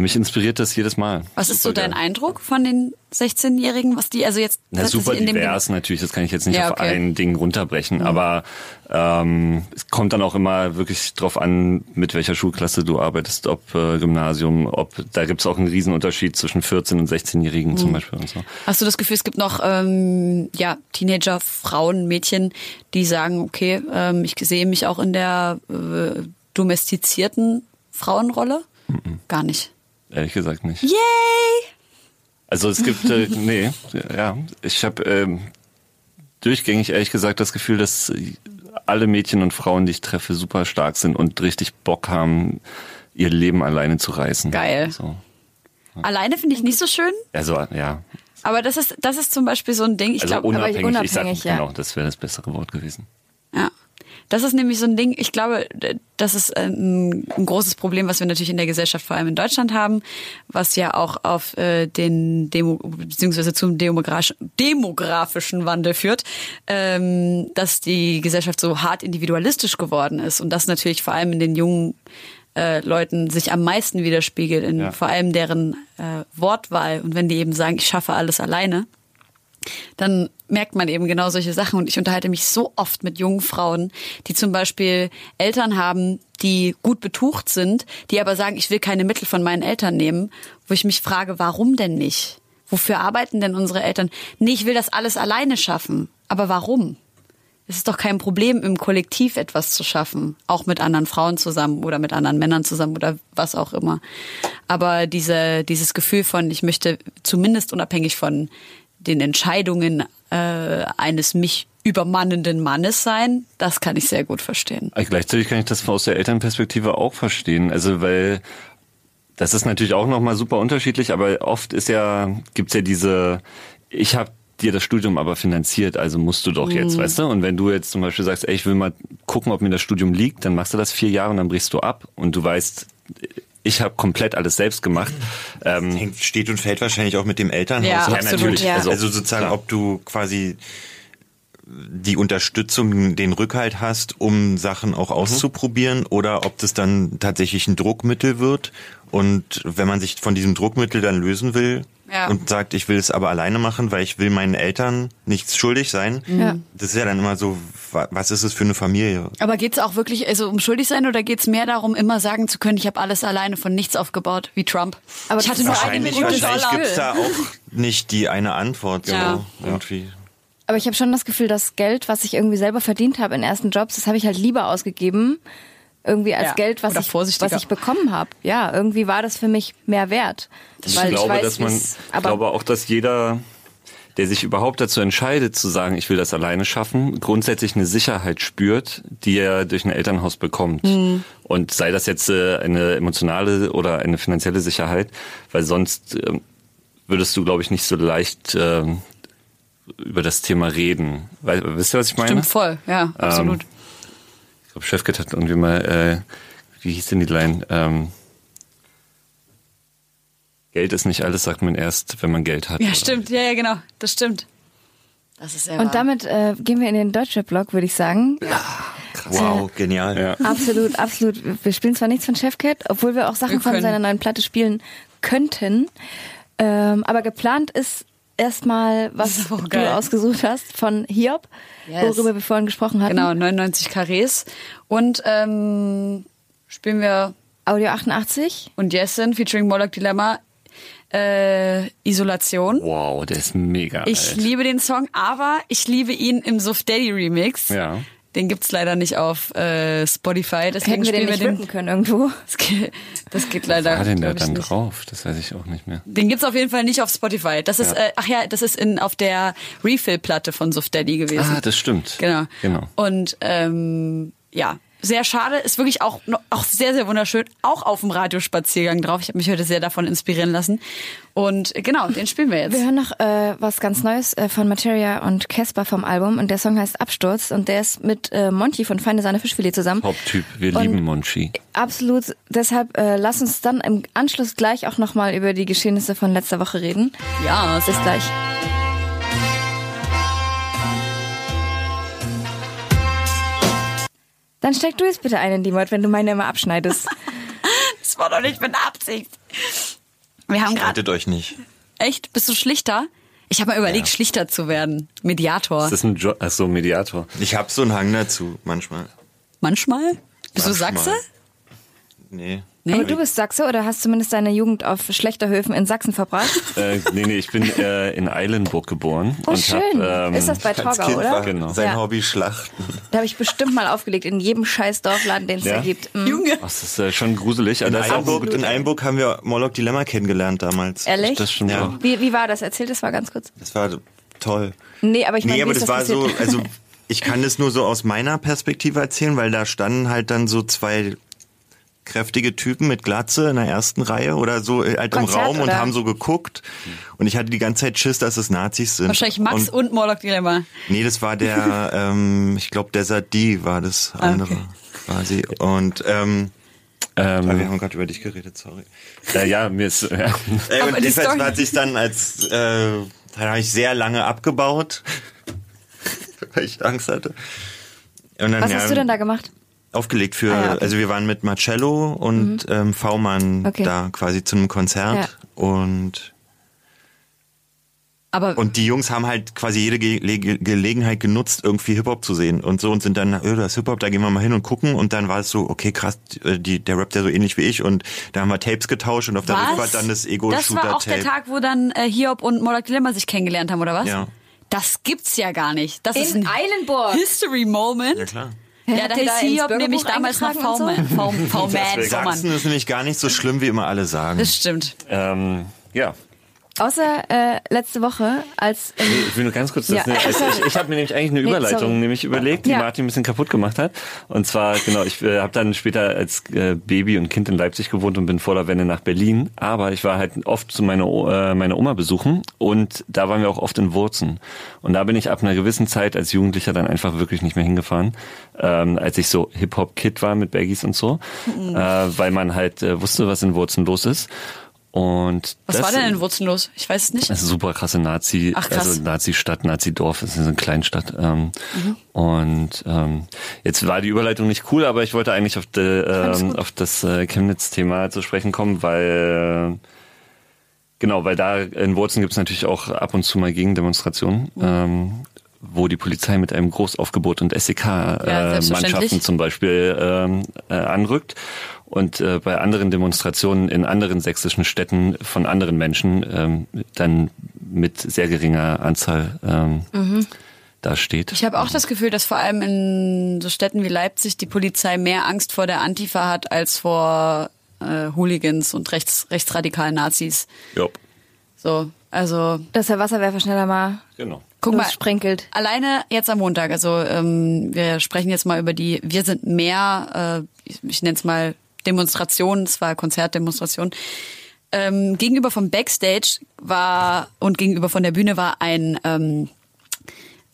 mich inspiriert das jedes Mal. Was ist so dein geil. Eindruck von den 16-Jährigen, was die also jetzt Na, super in dem divers natürlich, das kann ich jetzt nicht Ja, auf okay. ein Ding runterbrechen, aber ähm, es kommt dann auch immer wirklich drauf an, mit welcher Schulklasse du arbeitest, ob äh, Gymnasium, ob da gibt's auch einen Riesenunterschied zwischen 14 und 16-Jährigen Mhm. zum Beispiel und so. Hast du das Gefühl, es gibt noch ähm, ja Teenager, Frauen, Mädchen, die sagen, okay, ähm, ich sehe mich auch in der äh, domestizierten Frauenrolle? Mhm. Gar nicht. Ehrlich gesagt nicht. Yay! Also es gibt, äh, nee, ja, ich habe ähm, durchgängig ehrlich gesagt das Gefühl, dass alle Mädchen und Frauen, die ich treffe, super stark sind und richtig Bock haben, ihr Leben alleine zu reißen. Geil. So. Alleine finde ich nicht so schön, Also ja, aber das ist das ist zum Beispiel so ein Ding. Ich also glaube, unabhängig, aber ich sag, unabhängig, ja. genau, das wäre das bessere Wort gewesen. Ja. Das ist nämlich so ein Ding, ich glaube, das ist ein, ein großes Problem, was wir natürlich in der Gesellschaft vor allem in Deutschland haben, was ja auch auf äh, den Demo, beziehungsweise zum demografischen, demografischen Wandel führt, ähm, dass die Gesellschaft so hart individualistisch geworden ist und das natürlich vor allem in den jungen äh, Leuten sich am meisten widerspiegelt, in Ja. vor allem deren äh, Wortwahl. Und wenn die eben sagen, ich schaffe alles alleine, dann merkt man eben genau solche Sachen. Und ich unterhalte mich so oft mit jungen Frauen, die zum Beispiel Eltern haben, die gut betucht sind, die aber sagen, ich will keine Mittel von meinen Eltern nehmen, wo ich mich frage, warum denn nicht? Wofür arbeiten denn unsere Eltern? Nee, ich will das alles alleine schaffen. Aber warum? Es ist doch kein Problem, im Kollektiv etwas zu schaffen. Auch mit anderen Frauen zusammen oder mit anderen Männern zusammen oder was auch immer. Aber diese, dieses Gefühl von, ich möchte zumindest unabhängig von den Entscheidungen äh, eines mich übermannenden Mannes sein, das kann ich sehr gut verstehen. Aber Gleichzeitig kann ich das aus der Elternperspektive auch verstehen. Also weil das ist natürlich auch nochmal super unterschiedlich, aber oft ist ja, gibt's ja diese, ich habe dir das Studium aber finanziert, also musst du doch jetzt, weißt du? Und wenn du jetzt zum Beispiel sagst, ey, ich will mal gucken, ob mir das Studium liegt, dann machst du das vier Jahre und dann brichst du ab und du weißt, ich habe komplett alles selbst gemacht. Ähm, Hängt, steht und fällt wahrscheinlich auch mit dem Elternhaus. Ja, ab. absolut, natürlich. ja. Also, Also, sozusagen, klar. ob du quasi die Unterstützung, den Rückhalt hast, um Sachen auch Mhm. auszuprobieren oder ob das dann tatsächlich ein Druckmittel wird und wenn man sich von diesem Druckmittel dann lösen will Ja. und sagt, ich will es aber alleine machen, weil ich will meinen Eltern nichts schuldig sein, Ja. das ist ja dann immer so, wa- was ist es für eine Familie? Aber geht's auch wirklich also um schuldig sein oder geht's mehr darum, immer sagen zu können, ich habe alles alleine von nichts aufgebaut, wie Trump? Aber ich das hatte nur Wahrscheinlich, eine Million wahrscheinlich Dollar. gibt's da auch nicht die eine Antwort. So Ja. irgendwie. Aber ich habe schon das Gefühl, das Geld, was ich irgendwie selber verdient habe in ersten Jobs, das habe ich halt lieber ausgegeben, irgendwie als Ja, Geld, was ich, vorsichtiger. was ich bekommen habe. Ja, irgendwie war das für mich mehr wert. Ich weil glaube, ich weiß, dass man, ich glaube auch, dass jeder, der sich überhaupt dazu entscheidet, zu sagen, ich will das alleine schaffen, grundsätzlich eine Sicherheit spürt, die er durch ein Elternhaus bekommt. Mhm. Und sei das jetzt äh, eine emotionale oder eine finanzielle Sicherheit, weil sonst ähm, würdest du, glaube ich, nicht so leicht ähm, über das Thema reden. Weil, wisst ihr, was ich meine? Stimmt voll, ja, absolut. Ich glaube, Chefkit hat irgendwie mal, äh, wie hieß denn die Line? Ähm, Geld ist nicht alles, sagt man erst, wenn man Geld hat. ja, oder? stimmt, ja, ja, genau, das stimmt. Das ist sehr wahr. und damit äh, gehen wir in den Deutschrap-Blog, würde ich sagen. Wow, genial. Ja. Absolut, absolut. Wir spielen zwar nichts von Chefcat, obwohl wir auch Sachen Wir von seiner neuen Platte spielen könnten. Ähm, aber geplant ist erstmal, was auch du geil. ausgesucht hast von Hiob, Yes. worüber wir vorhin gesprochen hatten. Genau, 99 Karrees. Und ähm, spielen wir Audio 88. und Jessen featuring Moloch Dilemma äh, Isolation. Wow, der ist mega Ich alt. liebe den Song, aber ich liebe ihn im Suf Daddy Remix. Ja. Den gibt's leider nicht auf äh, Spotify, deswegen Hätten wir den nicht wir den. können irgendwo. Das geht, das geht leider. War denn da dann nicht. drauf? Das weiß ich auch nicht mehr. Den gibt's auf jeden Fall nicht auf Spotify. Das ist, Ja. äh, ach ja, das ist in auf der Refill-Platte von Suf Daddy gewesen. Ah, das stimmt. Genau. Genau. Und ähm, ja, sehr schade. Ist wirklich auch, auch sehr, sehr wunderschön. Auch auf dem Radiospaziergang drauf. Ich habe mich heute sehr davon inspirieren lassen. Und äh, genau, den spielen wir jetzt. Wir hören noch äh, was ganz Neues äh, von Materia und Casper vom Album und der Song heißt Absturz und der ist mit äh, Monty von Feine Sahne Fischfilet zusammen. Haupttyp, wir Und- lieben Monchi. Absolut. Deshalb äh, lass uns dann im Anschluss gleich auch nochmal über die Geschehnisse von letzter Woche reden. Ja, Bis gleich. Dann steig du jetzt bitte ein in die Mod, wenn du meine immer abschneidest. das war doch nicht mit Absicht. Wir haben gerade euch nicht. echt. Bist du Schlichter? Ich habe mal überlegt, Schlichter zu werden. Mediator. Das ist ein jo Ach so, Mediator. Ich habe so einen Hang dazu, manchmal. Manchmal? Bist du Manchmal. Sachse? Nee. Nee. Aber du bist Sachse oder hast zumindest deine Jugend auf Schlechterhöfen in Sachsen verbracht? Äh, nee, nee, ich bin äh, in Eilenburg geboren. Oh, und schön. Hab, ähm, ist das bei Torgau, oder? Genau. sein Ja. Hobby Schlachten. Da habe ich bestimmt mal aufgelegt, in jedem scheiß Dorfladen, den es Ja? da gibt. Mhm. Junge. Das ist äh, schon gruselig. In Eilenburg, in Eilenburg haben wir Moloch Dilemma kennengelernt damals. Ehrlich? Das stimmt Ja. Wie, wie war das? Erzähl das mal ganz kurz. Das war toll. Nee, aber ich meine, nee, aber das, das war passiert? so, also ich kann das nur so aus meiner Perspektive erzählen, weil da standen halt dann so zwei kräftige Typen mit Glatze in der ersten Reihe oder so äh, halt Konzert, im Raum und oder? haben so geguckt und ich hatte die ganze Zeit Schiss, dass es Nazis sind. Wahrscheinlich Max und, und, Morlock Dilemma. Nee, das war der, ähm, ich glaube Desert D war das andere okay. quasi und ähm, aber wir Ähm, haben gerade über dich geredet, sorry. äh, ja, mir ist, ja. Ey, Aber und die jedenfalls hat sich dann als, äh, dann habe ich sehr lange abgebaut, weil ich Angst hatte. Und dann, Was ja, hast du denn da gemacht? Aufgelegt für, Ah, ja, okay. also wir waren mit Marcello und ähm, V-Mann Okay. da quasi zu einem Konzert Ja. und Aber und die Jungs haben halt quasi jede Ge Ge Gelegenheit genutzt, irgendwie Hip-Hop zu sehen und so und sind dann, öh, das ist Hip-Hop, da gehen wir mal hin und gucken und dann war es so, okay, krass, äh, die, der rappt ja so ähnlich wie ich und da haben wir Tapes getauscht und auf der Rückfahrt dann das Das war auch der Ego-Shooter-Tape. Tag, wo dann äh, Hiob und Mola Dilemma sich kennengelernt haben, oder was? Ja. Das gibt's ja gar nicht. Das ist In ein Eilenburg. History Moment. Ja, klar. Ja, ihr hieß da Hiob nämlich damals so? V-Man. V-Man, Sachsen V-Man. ist nämlich gar nicht so schlimm, wie immer alle sagen. Das stimmt. Ähm, ja. Außer äh, letzte Woche, als ähm, Ich will nur ganz kurz, das Ja. ne, also ich, ich habe mir nämlich eigentlich eine Nee, Überleitung sorry. nämlich überlegt, die Ja. Martin ein bisschen kaputt gemacht hat. Und zwar, genau, ich äh, habe dann später als äh, Baby und Kind in Leipzig gewohnt und bin vor der Wende nach Berlin. Aber ich war halt oft zu meiner, äh, meiner Oma besuchen und da waren wir auch oft in Wurzen. Und da bin ich ab einer gewissen Zeit als Jugendlicher dann einfach wirklich nicht mehr hingefahren, ähm, als ich so Hip-Hop-Kid war mit Baggies und so, Mhm. äh, weil man halt äh, wusste, was in Wurzen los ist. Und Was das, war denn in Wurzeln los? Ich weiß es nicht. das ist eine super krasse Nazi, Ach, krass. also Nazi-Stadt, Nazi-Dorf, das ist eine Kleinstadt. Ähm, Mhm. Und ähm, jetzt war die Überleitung nicht cool, aber ich wollte eigentlich auf, de, ähm, auf das äh, Chemnitz-Thema zu sprechen kommen, weil äh, genau, weil da in Wurzen gibt es natürlich auch ab und zu mal Gegendemonstrationen. Mhm. Ähm, wo die Polizei mit einem Großaufgebot und Ja, selbstverständlich. SEK-Mannschaften zum Beispiel ähm, äh, anrückt und äh, bei anderen Demonstrationen in anderen sächsischen Städten von anderen Menschen ähm, dann mit sehr geringer Anzahl ähm, da steht. Ich habe auch das Gefühl, dass vor allem in so Städten wie Leipzig die Polizei mehr Angst vor der Antifa hat als vor äh, Hooligans und rechts, rechtsradikalen Nazis. Ja, So, also dass der Wasserwerfer schneller mal genau. Guck mal, sprinkelt. alleine jetzt am Montag, also ähm, wir sprechen jetzt mal über die, wir sind mehr, äh, ich, ich nenne es mal Demonstrationen, es war Konzertdemonstration. Ähm, gegenüber vom Backstage war und gegenüber von der Bühne war ein ähm,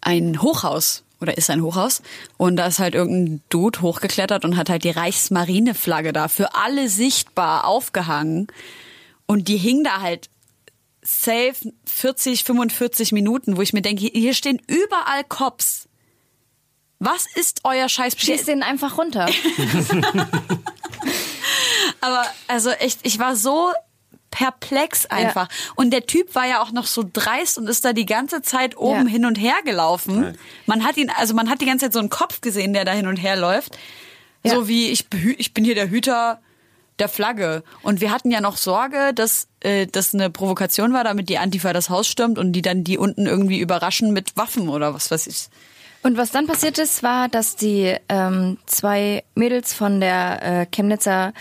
ein Hochhaus oder ist ein Hochhaus und da ist halt irgendein Dude hochgeklettert und hat halt die Reichsmarineflagge da für alle sichtbar aufgehangen und die hing da halt safe 40, 45 Minuten, wo ich mir denke, hier stehen überall Cops. Was ist euer Scheiß? Schieß den einfach runter. Aber also echt, ich war so perplex einfach. Und der Typ war ja auch noch so dreist und ist da die ganze Zeit oben Ja. hin und her gelaufen. Man hat ihn, also man hat die ganze Zeit so einen Kopf gesehen, der da hin und her läuft. Ja. So wie ich, ich bin hier der Hüter der Flagge. Und wir hatten ja noch Sorge, dass äh, das eine Provokation war, damit die Antifa das Haus stürmt und die dann die unten irgendwie überraschen mit Waffen oder was weiß ich. Und was dann passiert ist, war, dass die ähm, zwei Mädels von der äh, Chemnitzer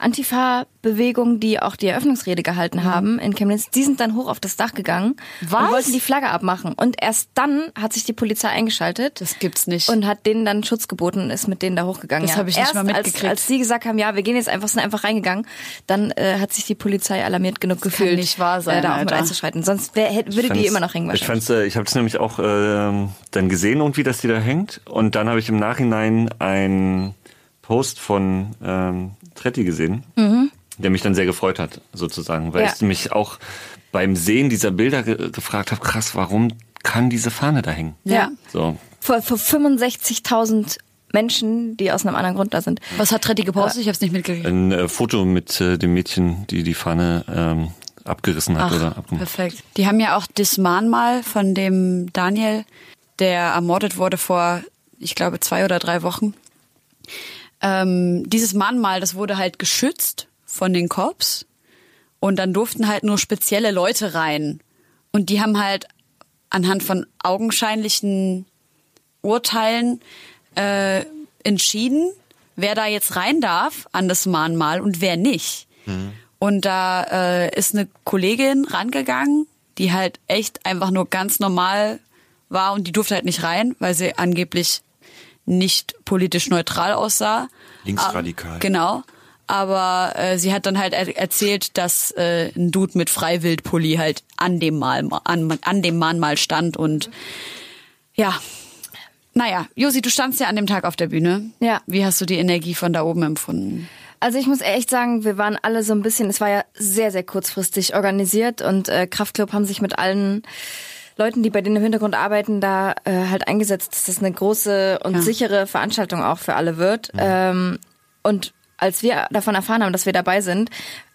Antifa-Bewegung, die auch die Eröffnungsrede gehalten haben in Chemnitz, die sind dann hoch auf das Dach gegangen Was? und wollten die Flagge abmachen. Und erst dann hat sich die Polizei eingeschaltet. Das gibt's nicht. Und hat denen dann Schutz geboten und ist mit denen da hochgegangen. Das ja. hab ich nicht Erst mal mitgekriegt. Als, als sie gesagt haben, ja, wir gehen jetzt einfach, sind einfach reingegangen, dann äh, hat sich die Polizei alarmiert genug kann gefühlt, nicht wahr sein, äh, da auch mit einzuschreiten. Sonst wär, hätte, würde die immer noch hängen Ich wahrscheinlich. fand's, äh, ich habe es nämlich auch ähm, dann gesehen irgendwie, dass die da hängt. Und dann habe ich im Nachhinein einen Post von ähm, Tretti gesehen, der mich dann sehr gefreut hat, sozusagen, weil Ja. ich mich auch beim Sehen dieser Bilder ge gefragt habe, krass, warum kann diese Fahne da hängen? Ja. So. Vor, vor 65.000 Menschen, die aus einem anderen Grund da sind. was hat Tretti gepostet? Ich habe es nicht mitgekriegt. Ein äh, Foto mit äh, dem Mädchen, die die Fahne ähm, abgerissen hat oder abgemacht. Perfekt. Die haben ja auch das Mahnmal von dem Daniel, der ermordet wurde vor, ich glaube, zwei oder drei Wochen. Ähm, dieses Mahnmal, das wurde halt geschützt von den Cops und dann durften halt nur spezielle Leute rein. Und die haben halt anhand von augenscheinlichen Urteilen äh, entschieden, wer da jetzt rein darf an das Mahnmal und wer nicht. Und da äh, ist eine Kollegin rangegangen, die halt echt einfach nur ganz normal war und die durfte halt nicht rein, weil sie angeblich nicht politisch neutral aussah. Linksradikal. Ah, genau. Aber äh, sie hat dann halt er erzählt, dass äh, ein Dude mit Freiwildpulli halt an dem Mal an, an dem Mahnmal stand und ja. Naja, Josi, du standst ja an dem Tag auf der Bühne. Ja. Wie hast du die Energie von da oben empfunden? Also ich muss echt sagen, wir waren alle so ein bisschen, es war ja sehr, sehr kurzfristig organisiert und äh, Kraftclub haben sich mit allen Leuten, die bei denen im Hintergrund arbeiten, da äh, halt eingesetzt, dass das eine große und Ja. sichere Veranstaltung auch für alle wird. Ähm, und als wir davon erfahren haben, dass wir dabei sind,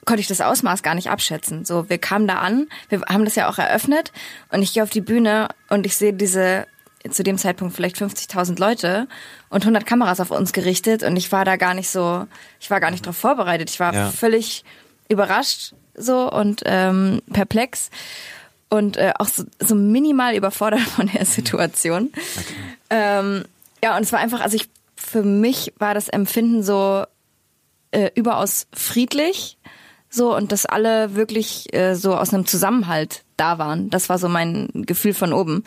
konnte ich das Ausmaß gar nicht abschätzen. So, wir kamen da an, wir haben das ja auch eröffnet und ich gehe auf die Bühne und ich sehe diese zu dem Zeitpunkt vielleicht 50.000 Leute und 100 Kameras auf uns gerichtet und ich war da gar nicht so, ich war gar nicht darauf vorbereitet. Ich war Ja. völlig überrascht so und ähm, perplex und äh, auch so, so minimal überfordert von der Situation. Ähm, ja, und es war einfach, also ich, für mich war das Empfinden so äh, überaus friedlich, so und dass alle wirklich äh, so aus einem Zusammenhalt da waren. Das war so mein Gefühl von oben.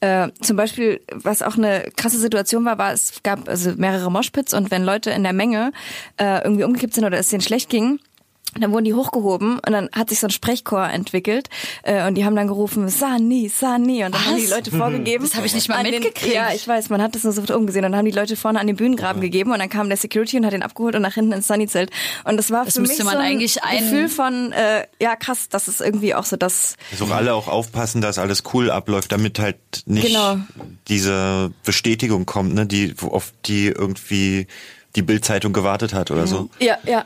Äh, zum Beispiel, was auch eine krasse Situation war, war, es gab also mehrere Moshpits und wenn Leute in der Menge äh, irgendwie umgekippt sind oder es denen schlecht ging, dann wurden die hochgehoben und dann hat sich so ein Sprechchor entwickelt äh, und die haben dann gerufen Sani, Sani und dann haben die Was? Leute vorgegeben. Das habe ich nicht mal den- mitgekriegt. Ja, ich weiß, man hat das nur so umgesehen und dann haben die Leute vorne an den Bühnengraben gegeben und dann kam der Security und hat den abgeholt und nach hinten ins Sunny-Zelt und das war Das für mich müsste man so ein eigentlich ein- Gefühl von, äh, ja krass, das ist irgendwie auch so das, Also alle auch aufpassen, dass alles cool abläuft, damit halt nicht Genau. diese Bestätigung kommt, ne, die auf die irgendwie die Bildzeitung gewartet hat oder so. ja, ja,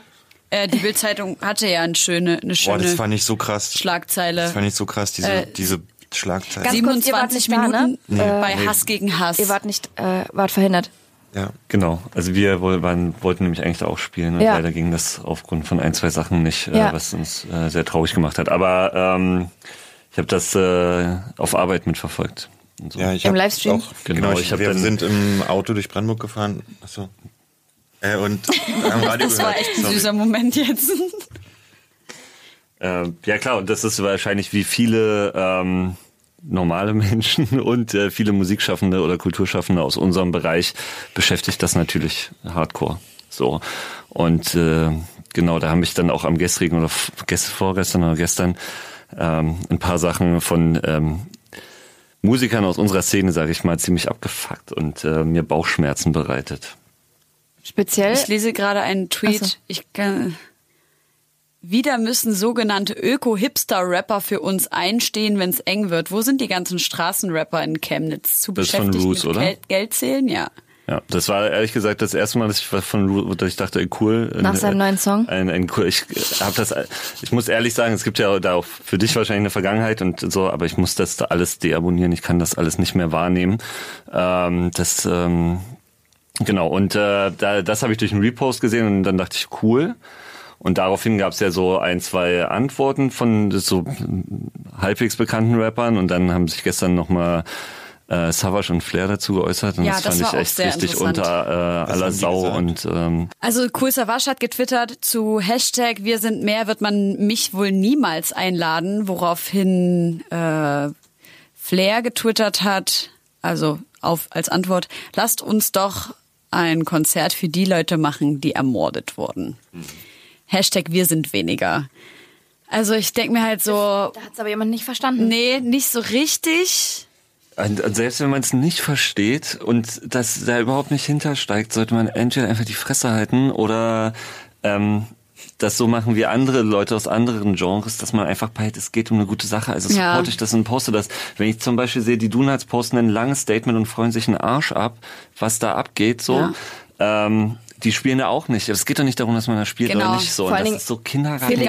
Äh, die Bildzeitung hatte ja eine schöne, eine Boah, schöne das fand ich so krass. Schlagzeile. Das fand ich so krass, diese, Äh, diese Schlagzeile. Ganz kurz, ihr wart 27 nicht da, ne? Minuten Äh, bei Hass gegen Hass. ihr wart nicht, äh, wart verhindert. ja. Genau, also wir waren, wollten nämlich eigentlich da auch spielen und Ja. leider ging das aufgrund von ein, zwei Sachen nicht, äh, Ja. was uns äh, sehr traurig gemacht hat. Aber ähm, ich habe das äh, auf Arbeit mitverfolgt. Und so. Ja, ich Im Livestream? Auch, Genau, genau, ich, ich wir dann- sind im Auto durch Brandenburg gefahren. Achso. Äh, und am Radio das war gehört. echt ein Sorry. süßer Moment jetzt. Äh, ja klar, und das ist wahrscheinlich wie viele ähm, normale Menschen und äh, viele Musikschaffende oder Kulturschaffende aus unserem Bereich beschäftigt das natürlich hardcore. So. Und äh, genau, da haben mich dann auch am gestrigen oder gest vorgestern oder gestern ähm, ein paar Sachen von ähm, Musikern aus unserer Szene, sage ich mal, ziemlich abgefuckt und äh, mir Bauchschmerzen bereitet. Speziell. Ich lese gerade einen Tweet. So. Ich kann, wieder müssen sogenannte Öko-Hipster-Rapper für uns einstehen, wenn es eng wird. Wo sind die ganzen Straßenrapper in Chemnitz? Zu Das ist von beschäftigt Roos, mit oder? Geld, Geld zählen? Ja. Ja, das war ehrlich gesagt das erste Mal, dass ich was von dass ich dachte, ey, cool. Nach Ein, seinem äh, neuen Song? Ein, ein cool. Ich habe das. Ich muss ehrlich sagen, es gibt ja da auch für dich wahrscheinlich eine Vergangenheit und so, aber ich muss das da alles deabonnieren. Ich kann das alles nicht mehr wahrnehmen. Ähm, das ähm, genau und äh, da, das habe ich durch einen Repost gesehen und dann dachte ich cool. Und daraufhin gab es ja so ein, zwei Antworten von so halbwegs bekannten Rappern und dann haben sich gestern nochmal äh, Savage und Flair dazu geäußert und Ja, das das fand ich echt richtig unter äh, aller Sau und ähm, Also Cool Savage hat getwittert zu Hashtag Wir sind mehr wird man mich wohl niemals einladen, woraufhin äh, Flair getwittert hat, also auf als Antwort, lasst uns doch ein Konzert für die Leute machen, die ermordet wurden. Hashtag Wir sind weniger. Also ich denke mir halt so, Da hat es aber jemand nicht verstanden. nee, nicht so richtig. Und, und selbst wenn man es nicht versteht und das da überhaupt nicht hintersteigt, sollte man entweder einfach die Fresse halten oder ähm, das so machen wie andere Leute aus anderen Genres, dass man einfach behält, es geht um eine gute Sache. Also Ja. supporte ich das und poste das. Wenn ich zum Beispiel sehe, die Donuts posten ein langes Statement und freuen sich einen Arsch ab, was da abgeht, so. Ja. Ähm, die spielen ja auch nicht. Es geht doch nicht darum, dass man da spielt Genau. oder nicht so. Vor Und allen das ist so Kindergarten.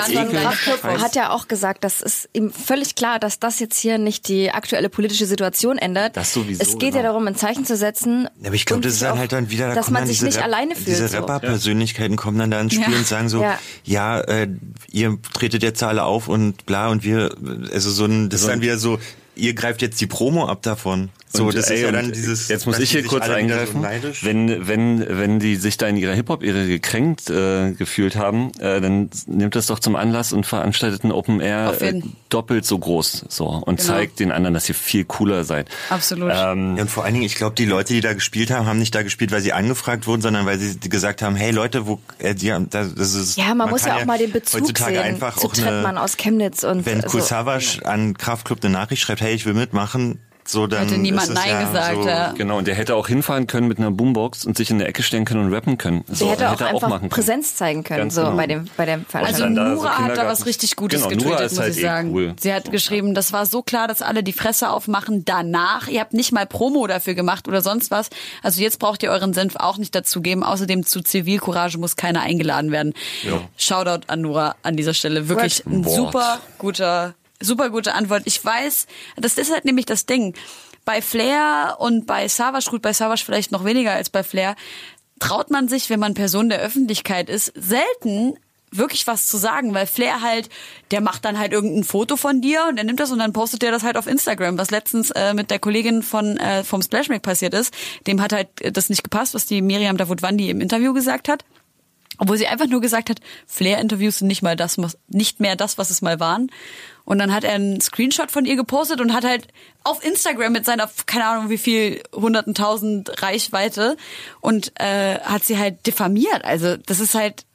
Hat ja auch gesagt, das ist ihm völlig klar, dass das jetzt hier nicht die aktuelle politische Situation ändert. Das sowieso, Es geht ja genau. darum, ein Zeichen zu setzen. Ja, aber ich glaube, und das ist dann auch- halt dann wieder, da dass man sich nicht Rap- alleine fühlt. Diese so. Rapper-Persönlichkeiten kommen dann da ins Spiel Ja. und sagen so, Ja. ja, äh, ihr tretet jetzt alle auf und bla und wir, also so ein, das ist dann wieder so, ihr greift jetzt die Promo ab davon. So, Und, das ey, ist ja dann dieses. Jetzt muss ich hier kurz eingreifen. So wenn, wenn, wenn die sich da in ihrer Hip-Hop-Ehre gekränkt äh, gefühlt haben, äh, dann nimmt das doch zum Anlass und veranstaltet ein Open Air äh, doppelt so groß so und Genau. zeigt den anderen, dass ihr viel cooler seid. Absolut. Ähm, Ja, und vor allen Dingen, ich glaube, die Leute, die da gespielt haben, haben nicht da gespielt, weil sie angefragt wurden, sondern weil sie gesagt haben, hey Leute, wo, äh, die haben, das, das ist, Ja, man, muss kann ja auch mal den Bezug heutzutage sehen einfach zu auch Trettmann aus Chemnitz und wenn so. Savas an Kraftclub eine Nachricht schreibt, hey, ich will mitmachen, so dann Hätte niemand Nein ja gesagt, so, ja. Genau, und der hätte auch hinfahren können mit einer Boombox und sich in der Ecke stellen können und rappen können. So, Der hätte auch er einfach machen können. Präsenz zeigen können, Ganz so genau. bei dem, bei dem Also Veranstaltung. dann da so Nura hat da was richtig Gutes Genau, ist muss halt ich eh sagen. cool. Sie hat geschrieben, das war so klar, dass alle die Fresse aufmachen danach. Ihr habt nicht mal Promo dafür gemacht oder sonst was. Also jetzt braucht ihr euren Senf auch nicht dazugeben. Außerdem zu Zivilcourage muss keiner eingeladen werden. Shoutout an Nura an dieser Stelle. Wirklich ein Wort. super guter, super gute Antwort. Ich weiß, das ist halt nämlich das Ding. Bei Flair und bei Savage, gut, bei Savage vielleicht noch weniger als bei Flair, traut man sich, wenn man Person der Öffentlichkeit ist, selten wirklich was zu sagen, weil Flair halt, der macht dann halt irgendein Foto von dir und er nimmt das und dann postet der das halt auf Instagram, was letztens äh, mit der Kollegin von äh, vom Splashmack passiert ist. Dem hat halt äh, das nicht gepasst, was die Miriam Davutwandi im Interview gesagt hat. Obwohl sie einfach nur gesagt hat, Flair-Interviews sind nicht mal das, nicht mehr das, was es mal waren. Und dann hat er einen Screenshot von ihr gepostet und hat halt auf Instagram mit seiner, keine Ahnung wie viel, hunderten tausend Reichweite und äh, hat sie halt diffamiert. Also das ist halt,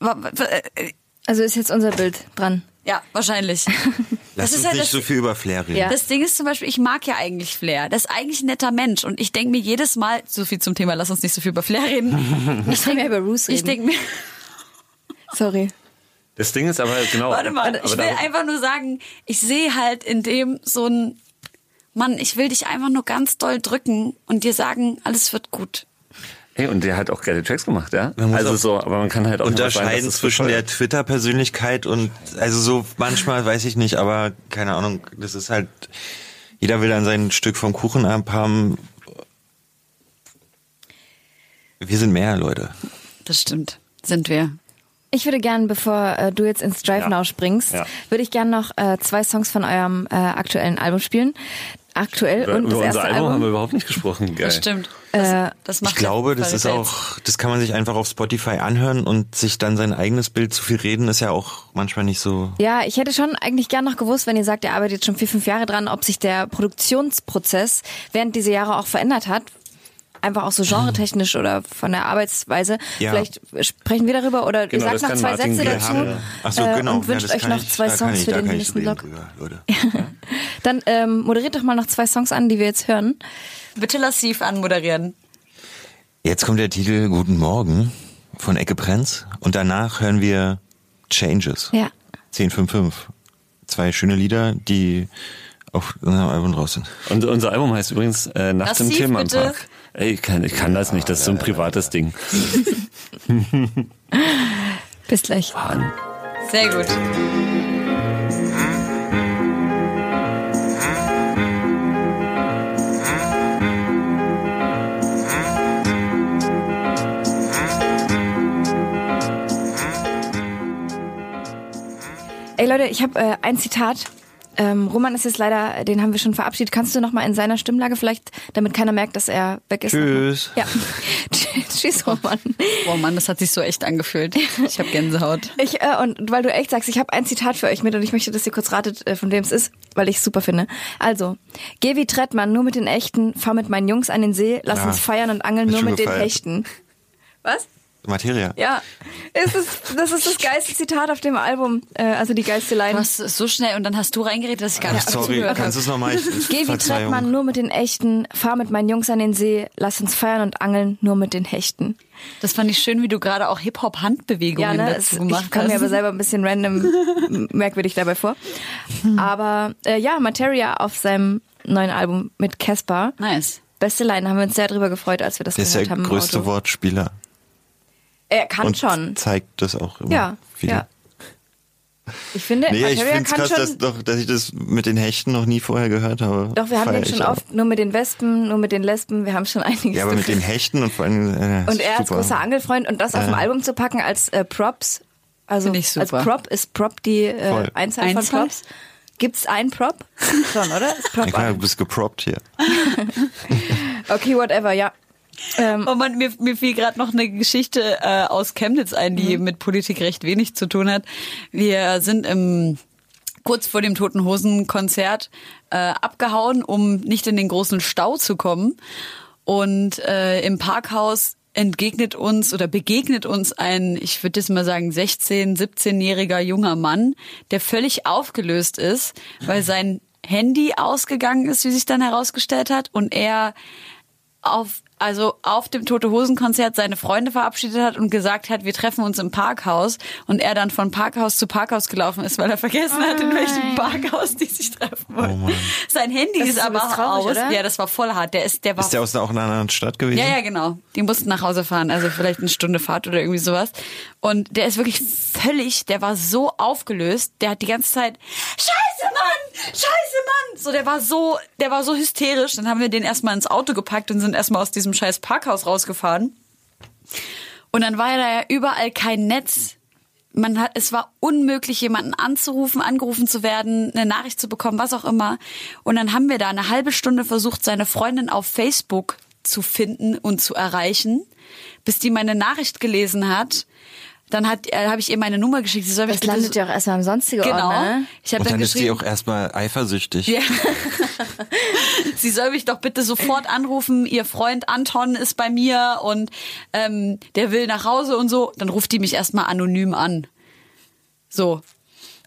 wa- wa- äh, Also ist jetzt unser Bild dran. ja, wahrscheinlich. Lass das uns ist halt nicht das, so viel über Flair reden. Ja. das Ding ist zum Beispiel, ich mag ja eigentlich Flair. Das ist eigentlich ein netter Mensch. Und ich denke mir jedes Mal, so viel zum Thema, lass uns nicht so viel über Flair reden. Ich will mehr über Roos reden. Ich denke mir, Sorry. Das Ding ist aber genau. Warte mal, aber ich will einfach nur sagen, ich sehe halt in dem so ein, Mann, ich will dich einfach nur ganz doll drücken und dir sagen, alles wird gut. Hey, und der hat auch geile Tracks gemacht, ja? Also so, aber man kann halt auch unterscheiden es zwischen der. Twitter-Persönlichkeit und also so manchmal weiß ich nicht, aber keine Ahnung, das ist halt jeder will dann sein Stück vom Kuchen abhaben. Wir sind mehr Leute. Das stimmt. Sind wir. Ich würde gern, bevor äh, du jetzt ins Drive Ja. Now springst, Ja. würde ich gern noch äh, zwei Songs von eurem äh, aktuellen Album spielen. Aktuell Über, und das über erste unser Album, Album. haben wir überhaupt nicht gesprochen. Geil. Das stimmt. Das, das macht Ich glaube, das ist auch, das kann man sich einfach auf Spotify anhören und sich dann sein eigenes Bild zu viel reden, ist ja auch manchmal nicht so. Ja, ich hätte schon eigentlich gern noch gewusst, wenn ihr sagt, ihr arbeitet jetzt schon vier, fünf Jahre dran, ob sich der Produktionsprozess während dieser Jahre auch verändert hat. Einfach auch so genretechnisch oder von der Arbeitsweise. Ja. Vielleicht sprechen wir darüber oder Genau, ihr sagt noch zwei Martin Sätze dazu. Ach so, äh, genau. und Ja, wünscht das euch noch ich- zwei Songs ich- für den nächsten drüber, Leute. Dann ähm, moderiert doch mal noch zwei Songs an, die wir jetzt hören. Bitte lassiv anmoderieren. Jetzt kommt der Titel Guten Morgen von Ecke Prenz und danach hören wir Changes. Ja. 1055. Zwei schöne Lieder, die auf unserem Album draus sind. Und unser Album heißt übrigens äh, Nachts im Lassiv, Tillmannpark. Ey, ich kann, ich kann das nicht, das ist so ein privates Ding. Bis gleich. Sehr gut. Ey Leute, ich habe äh, ein Zitat. Ähm, Roman ist jetzt leider, den haben wir schon verabschiedet. Kannst du noch mal in seiner Stimmlage vielleicht, damit keiner merkt, dass er weg ist? Tschüss. Ja. Tschüss, Roman. Oh Mann, das hat sich so echt angefühlt. Ich habe Gänsehaut. Ich, äh, und weil du echt sagst, ich habe ein Zitat für euch mit und ich möchte, dass ihr kurz ratet, äh, von wem es ist, weil ich es super finde. Also, geh wie Trettmann, nur mit den Echten, fahr mit meinen Jungs an den See, lass Ja. uns feiern und angeln, nur mit den gefeiert. Hechten. Was? Materia. Ja, es ist, das ist das geilste Zitat auf dem Album, äh, also die geilste Line. Du hast es so schnell und dann hast du reingeredet, dass ich gar Ach, nicht sorry, zugehört kannst du es nochmal? Geh wie Trettmann, nur mit den Echten, fahr mit meinen Jungs an den See, lass uns feiern und angeln, nur mit den Hechten. Das fand ich schön, wie du gerade auch Hip-Hop-Handbewegungen Ja, ne? Dazu gemacht ich komme mir hast. aber selber ein bisschen random merkwürdig dabei vor. Aber äh, ja, Materia auf seinem neuen Album mit Casper. nice. Beste Line, haben wir uns sehr drüber gefreut, als wir das Der ist gehört der haben. im größte Auto. Wortspieler. Er kann und schon. zeigt das auch immer Ja, wieder. ja. Ich finde, Nee, ich Materia finde es kann krass, schon. dass, doch, dass ich das mit den Hechten noch nie vorher gehört habe. doch, wir haben den schon ich auch. oft, nur mit den Wespen, nur mit den Lesben, wir haben schon einiges. Ja, aber mit den Hechten und vor allem. Äh, Und er als super. großer Angelfreund und das auf dem Ja. Album zu packen als äh, Props, also Finde ich als. Prop ist Prop die äh, Voll. Einzahl von Einzahl? Props. Gibt's einen Prop? Schon, oder? Ist Prop Ja, klar, du bist geproppt hier. Okay, whatever, ja. Ähm, Oh Mann, mir, mir fiel gerade noch eine Geschichte äh, aus Chemnitz ein, die mit Politik recht wenig zu tun hat. Wir sind im kurz vor dem Toten Hosen Konzert äh, abgehauen, um nicht in den großen Stau zu kommen. Und äh, im Parkhaus entgegnet uns oder begegnet uns ein, ich würde jetzt mal sagen, 16-, 17-jähriger junger Mann, der völlig aufgelöst ist, weil sein Handy ausgegangen ist, wie sich dann herausgestellt hat, und er auf also auf dem Tote Hosen Konzert seine Freunde verabschiedet hat und gesagt hat, wir treffen uns im Parkhaus und er dann von Parkhaus zu Parkhaus gelaufen ist, weil er vergessen hat, in welchem Parkhaus die sich treffen wollen. Oh. Sein Handy Das ist, ist aber traurig, aus. oder? Ja, das war voll hart. Der ist der war Ist der aus auch einer anderen Stadt gewesen? ja, ja, genau. Die mussten nach Hause fahren, also vielleicht eine Stunde Fahrt oder irgendwie sowas. Und der ist wirklich völlig, der war so aufgelöst, der hat die ganze Zeit, Scheiße, Mann! Scheiße, Mann! So, der war so, der war so hysterisch. Dann haben wir den erstmal ins Auto gepackt und sind erstmal aus diesem scheiß Parkhaus rausgefahren. Und dann war ja da ja überall kein Netz. Man hat, es war unmöglich, jemanden anzurufen, angerufen zu werden, eine Nachricht zu bekommen, was auch immer. Und dann haben wir da eine halbe Stunde versucht, seine Freundin auf Facebook zu finden und zu erreichen, bis die meine Nachricht gelesen hat. Dann hat, äh, habe ich ihr meine Nummer geschickt. Sie soll mich Das bitte landet ja auch erstmal im sonstigen Genau. Ort, ne? Ich habe Und dann, dann ist sie auch erstmal eifersüchtig. ja. sie soll mich doch bitte sofort anrufen. Ihr Freund Anton ist bei mir und ähm, der will nach Hause und so. Dann ruft die mich erstmal anonym an. So.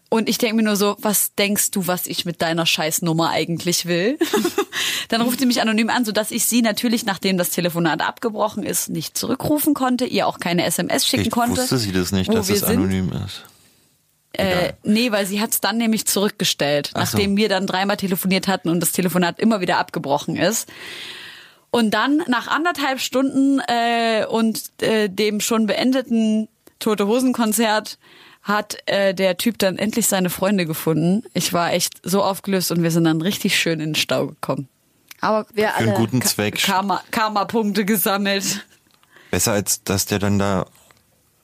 Und ich denke mir nur so, was denkst du, was ich mit deiner Scheißnummer eigentlich will? Dann ruft sie mich anonym an, sodass ich sie natürlich, nachdem das Telefonat abgebrochen ist, nicht zurückrufen konnte, ihr auch keine SMS schicken Ich konnte. wusste sie das nicht, dass es sind. anonym ist. Äh, nee, weil sie hat es dann nämlich zurückgestellt, Ach so. nachdem wir dann dreimal telefoniert hatten und das Telefonat immer wieder abgebrochen ist. Und dann nach anderthalb Stunden äh, und äh, dem schon beendeten Tote Hosen Konzert hat äh, der Typ dann endlich seine Freunde gefunden. Ich war echt so aufgelöst und wir sind dann richtig schön in den Stau gekommen. Aber Wir Für einen guten Zweck. Karma- Karma-Punkte gesammelt. Besser als dass der dann da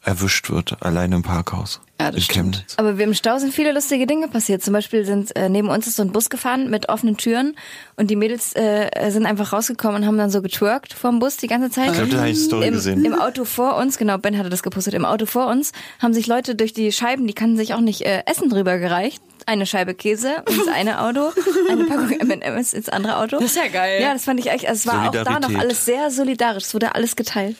erwischt wird, alleine im Parkhaus. Ja, das in stimmt. Aber wir im Stau sind viele lustige Dinge passiert. Zum Beispiel sind äh, neben uns ist so ein Bus gefahren mit offenen Türen und die Mädels äh, sind einfach rausgekommen und haben dann so getwerkt vorm Bus die ganze Zeit. Ich glaube, das habe ich die Story Im, gesehen. Im Auto vor uns, genau, Ben hatte das gepostet, im Auto vor uns haben sich Leute durch die Scheiben, die kannten sich auch nicht, äh, Essen drüber gereicht. Eine Scheibe Käse ins eine Auto, eine Packung M&M's ins andere Auto. Das ist ja geil. Ja, das fand ich echt, also es war auch da noch alles sehr solidarisch, es wurde alles geteilt.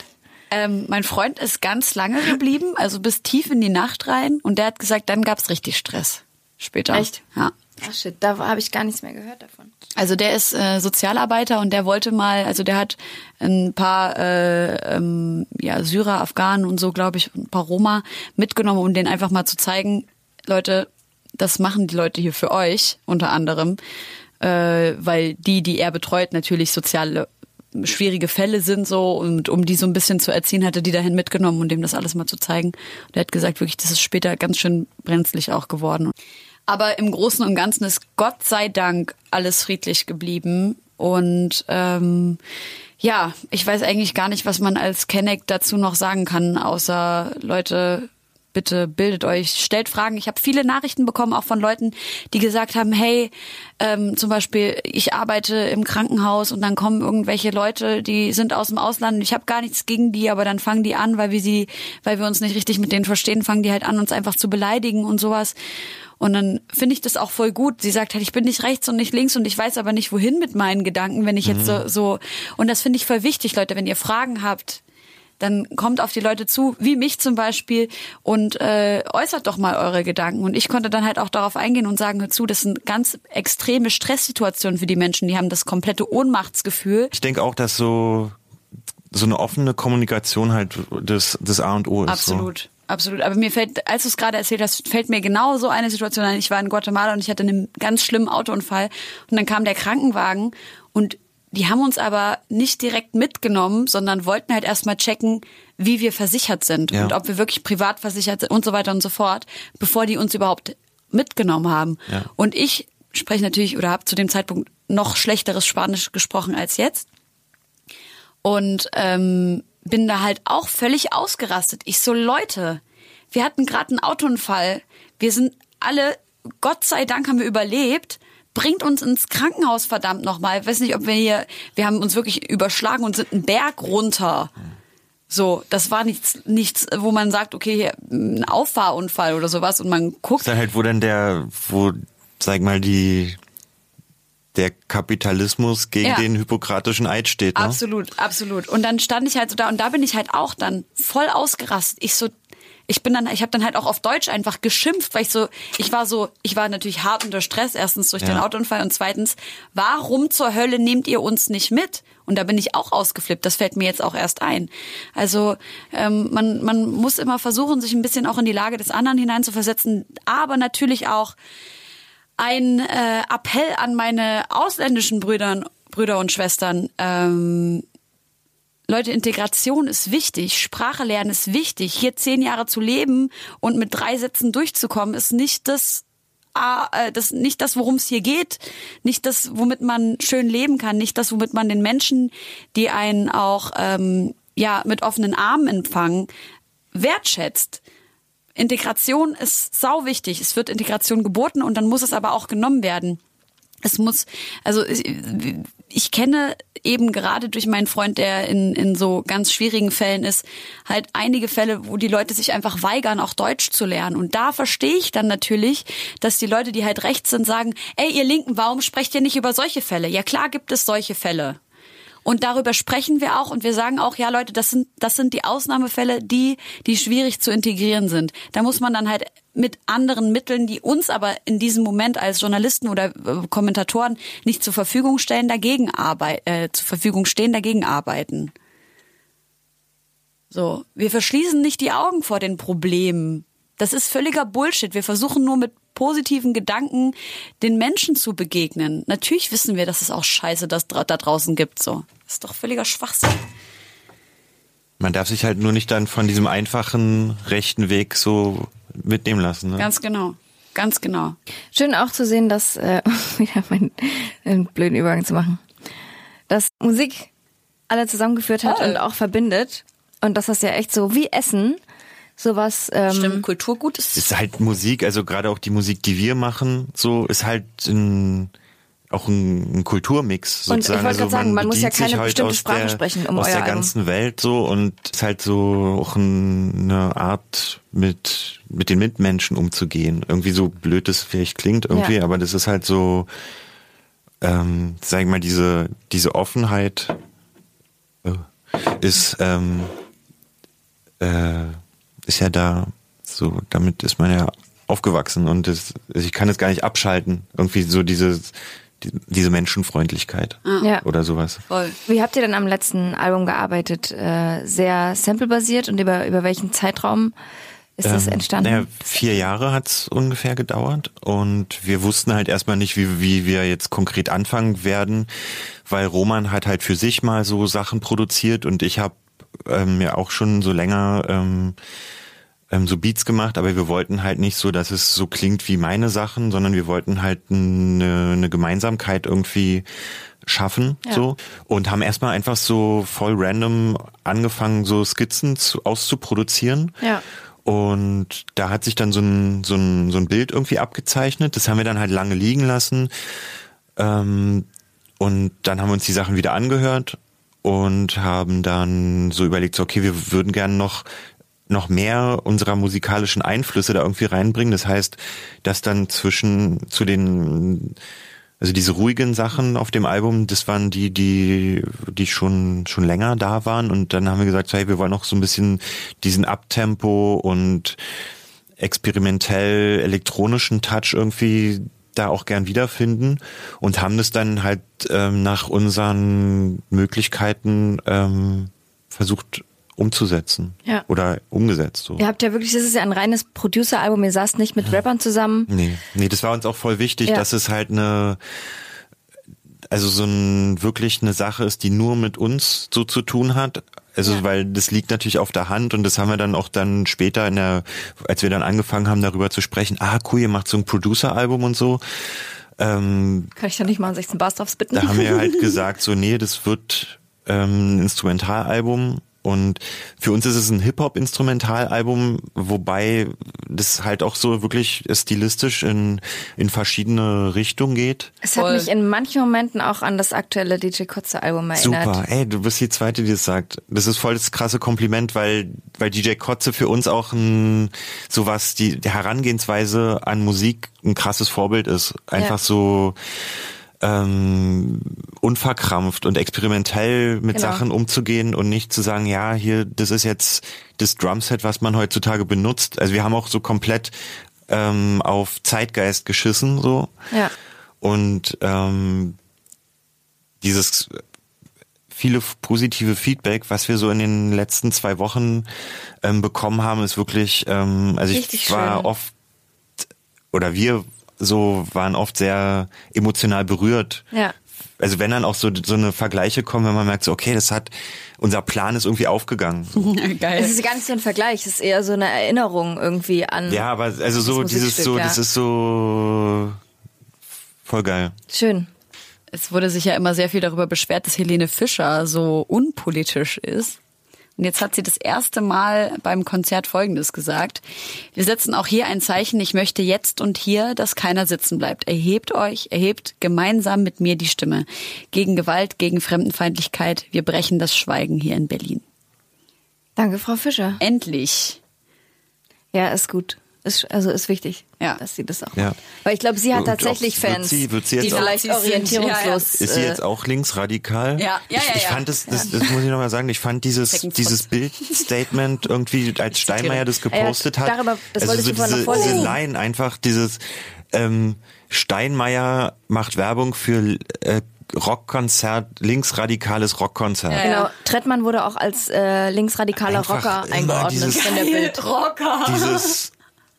Ähm, mein Freund ist ganz lange geblieben, also bis tief in die Nacht rein. Und der hat gesagt, dann gab's richtig Stress. Später. Echt? Ja. Ach shit, da habe ich gar nichts mehr gehört davon. Also der ist äh, Sozialarbeiter und der wollte mal, also der hat ein paar äh, ähm, ja, Syrer, Afghanen und so, glaube ich, ein paar Roma mitgenommen, um denen einfach mal zu zeigen, Leute, das machen die Leute hier für euch, unter anderem, äh, weil die, die er betreut, natürlich soziale schwierige Fälle sind so und um die so ein bisschen zu erziehen, hatte die dahin mitgenommen und dem das alles mal zu zeigen. Und er hat gesagt, wirklich, das ist später ganz schön brenzlig auch geworden. Aber im Großen und Ganzen ist Gott sei Dank alles friedlich geblieben. Und ähm, ja, ich weiß eigentlich gar nicht, was man als Kenneck dazu noch sagen kann, außer Leute, bitte bildet euch, stellt Fragen. Ich habe viele Nachrichten bekommen, auch von Leuten, die gesagt haben, hey, ähm, zum Beispiel, ich arbeite im Krankenhaus und dann kommen irgendwelche Leute, die sind aus dem Ausland und ich habe gar nichts gegen die, aber dann fangen die an, weil wir sie, weil wir uns nicht richtig mit denen verstehen, fangen die halt an, uns einfach zu beleidigen und sowas. Und dann finde ich das auch voll gut. Sie sagt halt, ich bin nicht rechts und nicht links und ich weiß aber nicht, wohin mit meinen Gedanken, wenn ich jetzt so, so, und das finde ich voll wichtig, Leute, wenn ihr Fragen habt, dann kommt auf die Leute zu, wie mich zum Beispiel, und äh, äußert doch mal eure Gedanken. Und ich konnte dann halt auch darauf eingehen und sagen, hör zu, das sind ganz extreme Stresssituationen für die Menschen. Die haben das komplette Ohnmachtsgefühl. Ich denke auch, dass so, so eine offene Kommunikation halt das, das A und O ist. Absolut. Absolut. Aber mir fällt, als du es gerade erzählt hast, fällt mir genau so eine Situation ein. Ich war in Guatemala und ich hatte einen ganz schlimmen Autounfall. Und dann kam der Krankenwagen und die haben uns aber nicht direkt mitgenommen, sondern wollten halt erstmal checken, wie wir versichert sind Ja. und ob wir wirklich privat versichert sind und so weiter und so fort, bevor die uns überhaupt mitgenommen haben. Ja. Und ich spreche natürlich oder habe zu dem Zeitpunkt noch schlechteres Spanisch gesprochen als jetzt und ähm, bin da halt auch völlig ausgerastet. Ich so, Leute, wir hatten gerade einen Autounfall. Wir sind alle, Gott sei Dank haben wir überlebt. Bringt uns ins Krankenhaus, verdammt nochmal. Ich weiß nicht, ob wir hier, wir haben uns wirklich überschlagen und sind einen Berg runter. So, das war nichts, nichts, wo man sagt, okay, hier, ein Auffahrunfall oder sowas und man guckt. Ist dann halt, wo dann der, wo, sag mal, die, der Kapitalismus gegen Ja. den hypokratischen Eid steht, ne? Absolut, absolut. Und dann stand ich halt so da und da bin ich halt auch dann voll ausgerastet. Ich so, ich bin dann, ich habe dann halt auch auf Deutsch einfach geschimpft, weil ich so, ich war so, ich war natürlich hart unter Stress, erstens durch den Ja. Autounfall und zweitens, warum zur Hölle nehmt ihr uns nicht mit? Und da bin ich auch ausgeflippt, das fällt mir jetzt auch erst ein. Also ähm, man, man muss immer versuchen, sich ein bisschen auch in die Lage des anderen hineinzuversetzen, aber natürlich auch ein äh, Appell an meine ausländischen Brüdern, Brüder und Schwestern. Ähm, Leute, Integration ist wichtig, Sprache lernen ist wichtig. Hier zehn Jahre zu leben und mit drei Sätzen durchzukommen, ist nicht das, äh, das nicht das, worum es hier geht, nicht das, womit man schön leben kann, nicht das, womit man den Menschen, die einen auch ähm, ja mit offenen Armen empfangen, wertschätzt. Integration ist sau wichtig. Es wird Integration geboten und dann muss es aber auch genommen werden. Es muss, also ich, kenne eben gerade durch meinen Freund, der in, in so ganz schwierigen Fällen ist, halt einige Fälle, wo die Leute sich einfach weigern, auch Deutsch zu lernen. Und da verstehe ich dann natürlich, dass die Leute, die halt rechts sind, sagen, ey, ihr Linken, warum sprecht ihr nicht über solche Fälle? Ja klar gibt es solche Fälle. Und darüber sprechen wir auch und wir sagen auch, ja Leute, das sind, das sind die Ausnahmefälle, die, die schwierig zu integrieren sind. Da muss man dann halt mit anderen Mitteln, die uns aber in diesem Moment als Journalisten oder äh, Kommentatoren nicht zur Verfügung stellen, dagegen arbeiten, äh, zur Verfügung stehen, dagegen arbeiten. So, wir verschließen nicht die Augen vor den Problemen. Das ist völliger Bullshit. Wir versuchen nur mit positiven Gedanken den Menschen zu begegnen. Natürlich wissen wir, dass es auch Scheiße das da draußen gibt. So, das ist doch völliger Schwachsinn. Man darf sich halt nur nicht dann von diesem einfachen rechten Weg so mitnehmen lassen. Ne? Ganz genau, ganz genau. Schön auch zu sehen, dass, äh, wieder meinen, einen blöden Übergang zu machen, dass Musik alle zusammengeführt hat Voll. und auch verbindet. Und dass das ja echt so wie Essen sowas. Ähm, Stimmt, Kulturgut ist. ist halt Musik, also gerade auch die Musik, die wir machen, so ist halt ein, auch ein, ein Kulturmix Und ich sozusagen. wollte also gerade sagen, man muss ja keine halt bestimmte aus Sprache der, sprechen, um aus euer der Album. ganzen Welt so und ist halt so auch ein, eine Art mit mit den Mitmenschen umzugehen. Irgendwie so blöd es vielleicht klingt irgendwie, Ja. aber das ist halt so, ähm, sag ich mal diese diese Offenheit äh, ist ähm, äh, ist ja da so, damit ist man ja aufgewachsen und das, ich kann es gar nicht abschalten. Irgendwie so dieses, die, diese Menschenfreundlichkeit Ja. oder sowas. Voll. Wie habt ihr denn am letzten Album gearbeitet? Äh, sehr samplebasiert und über, über welchen Zeitraum ist das Ähm, entstanden? Naja, vier Jahre hat's ungefähr gedauert und wir wussten halt erstmal nicht, wie, wie wir jetzt konkret anfangen werden, weil Roman hat halt für sich mal so Sachen produziert und ich habe ähm, ja auch schon so länger ähm, ähm, so Beats gemacht, aber wir wollten halt nicht so, dass es so klingt wie meine Sachen, sondern wir wollten halt eine, eine Gemeinsamkeit irgendwie schaffen Ja. so und haben erstmal einfach so voll random angefangen so Skizzen zu, auszuproduzieren Ja. und da hat sich dann so ein, so, ein, so ein Bild irgendwie abgezeichnet. Das haben wir dann halt lange liegen lassen. Ähm, und dann haben wir uns die Sachen wieder angehört und haben dann so überlegt, so, okay, wir würden gerne noch noch mehr unserer musikalischen Einflüsse da irgendwie reinbringen. Das heißt, dass dann zwischen zu den also diese ruhigen Sachen auf dem Album, das waren die, die, die schon, schon länger da waren. Und dann haben wir gesagt, hey, wir wollen noch so ein bisschen diesen Abtempo und experimentell elektronischen Touch irgendwie da auch gern wiederfinden und haben das dann halt ähm, nach unseren Möglichkeiten ähm, versucht umzusetzen Ja. oder umgesetzt. So. Ihr habt ja wirklich, das ist ja ein reines Producer-Album, ihr saßt nicht mit Rappern zusammen. Nee, nee, das war uns auch voll wichtig, Ja. dass es halt eine, also so ein, wirklich eine Sache ist, die nur mit uns so zu tun hat. Also, Ja. weil das liegt natürlich auf der Hand und das haben wir dann auch dann später in der, als wir dann angefangen haben, darüber zu sprechen, ah, cool, ihr macht so ein Producer-Album und so. Ähm, Kann ich da nicht mal an 16 Bars drauf bitten? da haben wir halt gesagt, so, nee, das wird ähm, ein Instrumentalalbum. Und für uns ist es ein Hip-Hop-Instrumentalalbum, wobei das halt auch so wirklich stilistisch in, in verschiedene Richtungen geht. Es hat Voll. mich in manchen Momenten auch an das aktuelle DJ Kotze-Album erinnert. Super, ey, du bist die Zweite, die das sagt. Das ist voll das krasse Kompliment, weil, weil DJ Kotze für uns auch ein, sowas, die, die Herangehensweise an Musik ein krasses Vorbild ist. Einfach Ja. so, ähm, unverkrampft und experimentell mit Genau. Sachen umzugehen und nicht zu sagen, ja, hier, das ist jetzt das Drumset, was man heutzutage benutzt. Also wir haben auch so komplett ähm, auf Zeitgeist geschissen, so. Ja. Und ähm, dieses viele positive Feedback, was wir so in den letzten zwei Wochen ähm, bekommen haben, ist wirklich, ähm, also Richtig ich war schön. oft oder wir so waren oft sehr emotional berührt. Ja. Also wenn dann auch so so eine Vergleiche kommen, wenn man merkt so, okay, das hat unser Plan ist irgendwie aufgegangen. Es Geil. ist gar nicht so ein Vergleich, es ist eher so eine Erinnerung irgendwie an. Ja, aber also so dieses so, ja. das ist so voll geil. Schön. Es wurde sich ja immer sehr viel darüber beschwert, dass Helene Fischer so unpolitisch ist. Und jetzt hat sie das erste Mal beim Konzert Folgendes gesagt. Wir setzen auch hier ein Zeichen. Ich möchte jetzt und hier, dass keiner sitzen bleibt. Erhebt euch, erhebt gemeinsam mit mir die Stimme. Gegen Gewalt, gegen Fremdenfeindlichkeit. Wir brechen das Schweigen hier in Berlin. Danke, Frau Fischer. Endlich. Ja, ist gut. Ist, also ist wichtig, Ja. dass sie das auch Ja. macht. Weil ich glaube, sie hat Und tatsächlich wird Fans, sie- wird sie jetzt die auch- vielleicht orientierungslos Ist sie äh, jetzt auch linksradikal? Ja, ja, ich, ja, ich ja. fand das, das, das muss ich nochmal sagen, ich fand dieses, dieses. Bildstatement irgendwie, als Steinmeier das gepostet hat. darüber- das also wollte so ich diese, diese Line einfach, dieses, ähm, Steinmeier macht Werbung für, äh, Rockkonzert, linksradikales Rockkonzert. Ja, Genau, Trettmann wurde auch als äh, linksradikaler Einfach Rocker eingeordnet dieses- in der Bild. Rocker. Dieses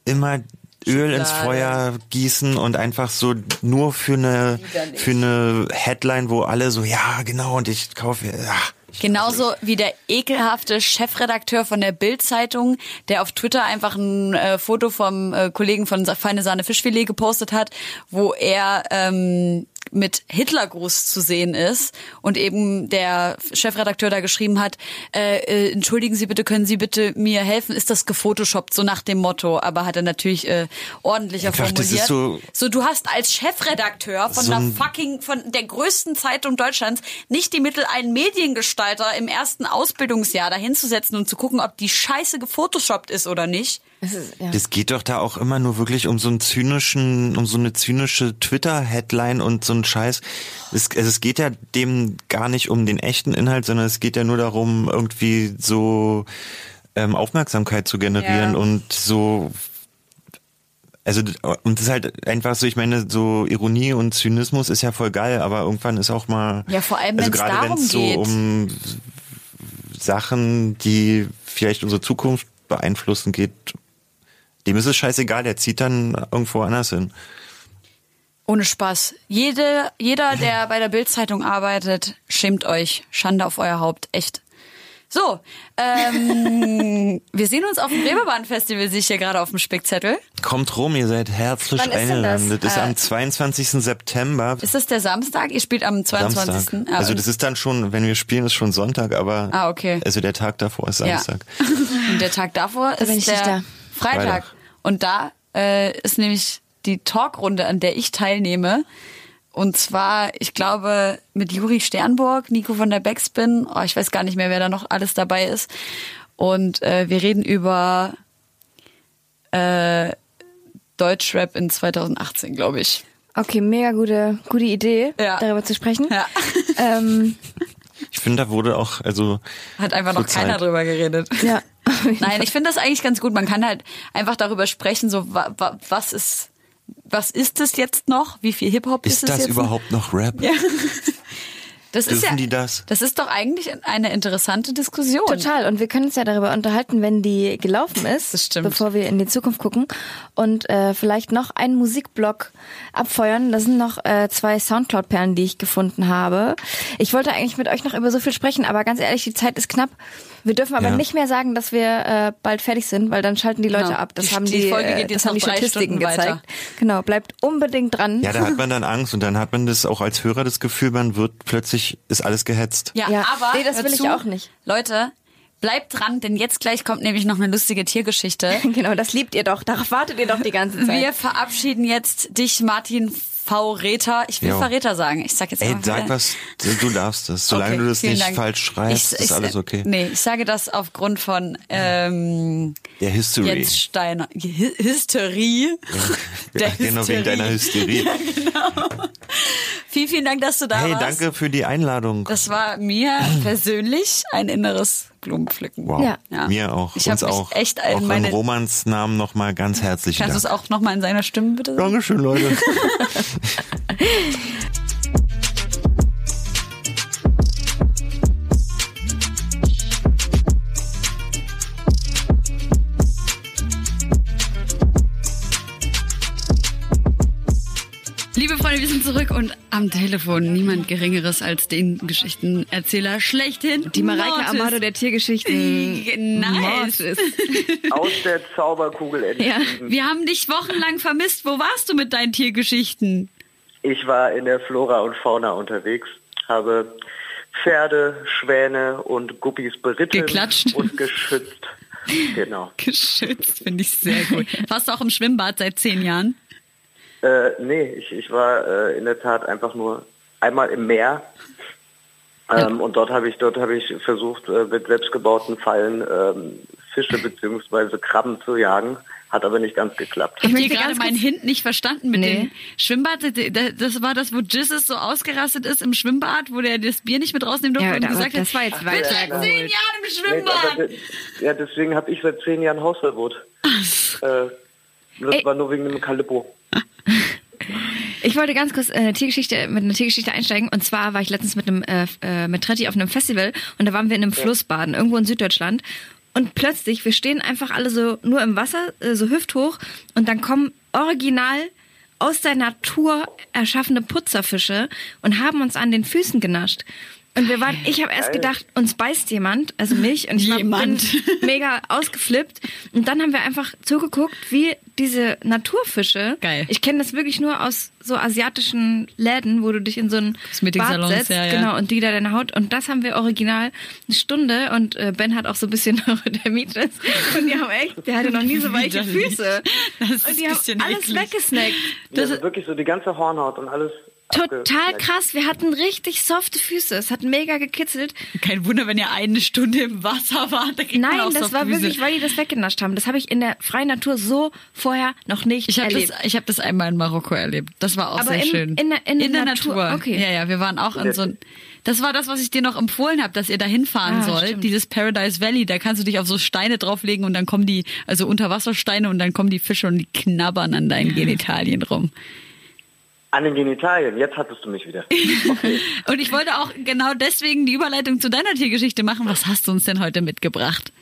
immer Öl ins. Feuer gießen und einfach so nur für eine, für eine Headline, wo alle so, ja, genau, und ich kaufe, ja. Genauso wie der ekelhafte Chefredakteur von der Bild-Zeitung, der auf Twitter einfach ein äh, Foto vom äh, Kollegen von Feine Sahne Fischfilet gepostet hat, wo er ähm, mit Hitlergruß zu sehen ist und eben der Chefredakteur da geschrieben hat, äh, äh, entschuldigen Sie bitte, können Sie bitte mir helfen, ist das gefotoshoppt, so nach dem Motto, aber hat er natürlich äh, ordentlicher das formuliert. ist so- so, du hast als Chefredakteur von So einer ein- fucking, von der größten Zeitung Deutschlands nicht die Mittel, einen Mediengestalter im ersten Ausbildungsjahr dahinzusetzen und zu gucken, ob die Scheiße gefotoshoppt ist oder nicht. Ist, ja. Das geht doch da auch immer nur wirklich um so einen zynischen, um so eine zynische Twitter-Headline und so einen Scheiß. Es, also es geht ja dem gar nicht um den echten Inhalt, sondern es geht ja nur darum, irgendwie so ähm, Aufmerksamkeit zu generieren Ja. und so also und das ist halt einfach so, ich meine, so Ironie und Zynismus ist ja voll geil, aber irgendwann ist auch mal Ja, vor allem, also wenn's gerade darum so geht. um Sachen, die vielleicht unsere Zukunft beeinflussen geht, dem ist es scheißegal, der zieht dann irgendwo anders hin. Ohne Spaß. Jede, jeder, der bei der Bildzeitung arbeitet, schämt euch. Schande auf euer Haupt. Echt. So, ähm, wir sehen uns auf dem Reeperbahn-Festival, sehe ich hier gerade auf dem Spickzettel. Kommt rum, ihr seid herzlich Wann ist denn das? eingeladen. Das ist Äh, am 22. September. Ist das der Samstag? Ihr spielt am 22. Samstag. Ah, Also das ist dann schon, wenn wir spielen, ist schon Sonntag, aber Ah, okay. also der Tag davor ist Ja. Samstag. Und der Tag davor ist der da. Freitag. Freitag. Und da äh, ist nämlich die Talkrunde, an der ich teilnehme. Und zwar, ich glaube, mit Juri Sternburg, Nico von der Backspin, oh, ich weiß gar nicht mehr, wer da noch alles dabei ist. Und äh, wir reden über äh, Deutschrap in 2018, glaube ich. Okay, mega gute, gute Idee, Ja. darüber zu sprechen. Ja. Ähm, Ich finde, da wurde auch, also Hat einfach noch Zur keiner Zeit. drüber geredet. ja. Nein, ich finde das eigentlich ganz gut. Man kann halt einfach darüber sprechen, so wa, wa, was ist was ist es jetzt noch? Wie viel Hip Hop ist, ist es das jetzt? überhaupt noch Rap? Das ist Dürfen ja, die das? Das ist doch eigentlich eine interessante Diskussion. Total. Und wir können uns ja darüber unterhalten, wenn die gelaufen ist, Das stimmt. bevor wir in die Zukunft gucken und äh, vielleicht noch einen Musikblock abfeuern. Da sind noch äh, zwei Soundcloud-Perlen, die ich gefunden habe. Ich wollte eigentlich mit euch noch über so viel sprechen, aber ganz ehrlich, die Zeit ist knapp. Wir dürfen aber Ja. nicht mehr sagen, dass wir äh, bald fertig sind, weil dann schalten die Leute Genau. ab. Das Die- haben die die, Folge äh, geht jetzt haben die Statistiken gezeigt. Genau, bleibt unbedingt dran. Ja, da hat man dann Angst und dann hat man das auch als Hörer das Gefühl, man wird plötzlich, ist alles gehetzt. Ja, Ja. aber Nee, das will ich zu, auch nicht. Leute, bleibt dran, denn jetzt gleich kommt nämlich noch eine lustige Tiergeschichte. Genau, das liebt ihr doch. Darauf wartet ihr doch die ganze Zeit. Wir verabschieden jetzt dich, Martin, Verräter. Ich will Jo. Verräter sagen. Ich sag jetzt Ey, einfach sag wieder- was, du darfst es. Solange Okay, du das nicht Dank. falsch schreibst, Ich- ist ich- alles okay. Nee, ich sage das aufgrund von ähm, Der History. Jens Steiner. Hi Hysterie. Der Ja, genau wegen deiner Hysterie. Vielen, vielen Dank, dass du da Hey, warst. danke für die Einladung. Das war mir persönlich ein inneres Blumenpflücken. Wow, Ja. Ja. mir auch. Ich hab Uns mich auch. echt auch in meine- in Romans Namen nochmal ganz herzlichen Kannst du es auch nochmal in seiner Stimme bitte sagen? Dankeschön, Leute. zurück und am Telefon niemand Geringeres als den Geschichtenerzähler schlechthin. Die Mareike Mortis. Amado der Tiergeschichten. Nice. Mortis. aus der Zauberkugel Ja. entschieden. Wir haben dich wochenlang vermisst. Wo warst du mit deinen Tiergeschichten? Ich war in der Flora und Fauna unterwegs, habe Pferde, Schwäne und Guppies beritten Geklatscht. und geschützt. Genau. Geschützt, finde ich sehr gut. Warst du auch im Schwimmbad seit zehn Jahren? Äh, nee, ich, ich war äh, in der Tat einfach nur einmal im Meer. Ähm, und dort habe ich dort habe ich versucht äh, mit selbstgebauten Fallen ähm, Fische bzw. Krabben zu jagen, hat aber nicht ganz geklappt. Ich habe hier gerade meinen Hint nicht verstanden mit Nee. dem Schwimmbad. Das war das, wo Jesus so ausgerastet ist im Schwimmbad, wo der das Bier nicht mit rausnehmen durfte Ja, und gesagt das hat, war jetzt weit bitte hergeholt. zehn Jahre im Nee, Schwimmbad. de- ja, deswegen habe ich seit zehn Jahren Hausverbot. Äh, das Ey. war nur wegen dem Kalippo. Ich wollte ganz kurz äh, eine Tiergeschichte mit einer Tiergeschichte einsteigen. Und zwar war ich letztens mit einem äh, äh, mit Tretti auf einem Festival und da waren wir in einem Flussbaden irgendwo in Süddeutschland. Und plötzlich, wir stehen einfach alle so nur im Wasser, äh, so hüfthoch, und dann kommen original aus der Natur erschaffene Putzerfische und haben uns an den Füßen genascht. Und wir waren, ich habe erst gedacht, uns beißt jemand, also mich, und ich war, bin mega ausgeflippt. Und dann haben wir einfach zugeguckt, wie diese Naturfische, Geil. ich kenne das wirklich nur aus so asiatischen Läden, wo du dich in so ein Bad setzt, ja, ja. genau, und die da deine Haut. Und das haben wir original eine Stunde und äh, Ben hat auch so ein bisschen Neurodermitis. Und die haben echt, der hatte noch nie so weiche. Füße. Das ist und die ein haben alles eklig. weggesnackt. Das ist wirklich so die ganze Hornhaut und alles. Total krass. Wir hatten richtig softe Füße. Es hat mega gekitzelt. Kein Wunder, wenn ihr eine Stunde im Wasser wart. Da Nein, das war Füße. wirklich, weil die das weggenascht haben. Das habe ich in der freien Natur so vorher noch nicht Ich habe erlebt. das, ich hab das einmal in Marokko erlebt. Das war auch Aber sehr in- schön. in der- in der Natur, okay. Ja, ja, wir waren auch in so ein. Das war das, was ich dir noch empfohlen habe, dass ihr da hinfahren Ah, sollt. stimmt. Dieses Paradise Valley. Da kannst du dich auf so Steine drauflegen und dann kommen die, also Unterwassersteine und dann kommen die Fische und die knabbern an deinen Genitalien rum. An den Genitalien, jetzt hattest du mich wieder. Okay. Und ich wollte auch genau deswegen die Überleitung zu deiner Tiergeschichte machen. Was hast du uns denn heute mitgebracht?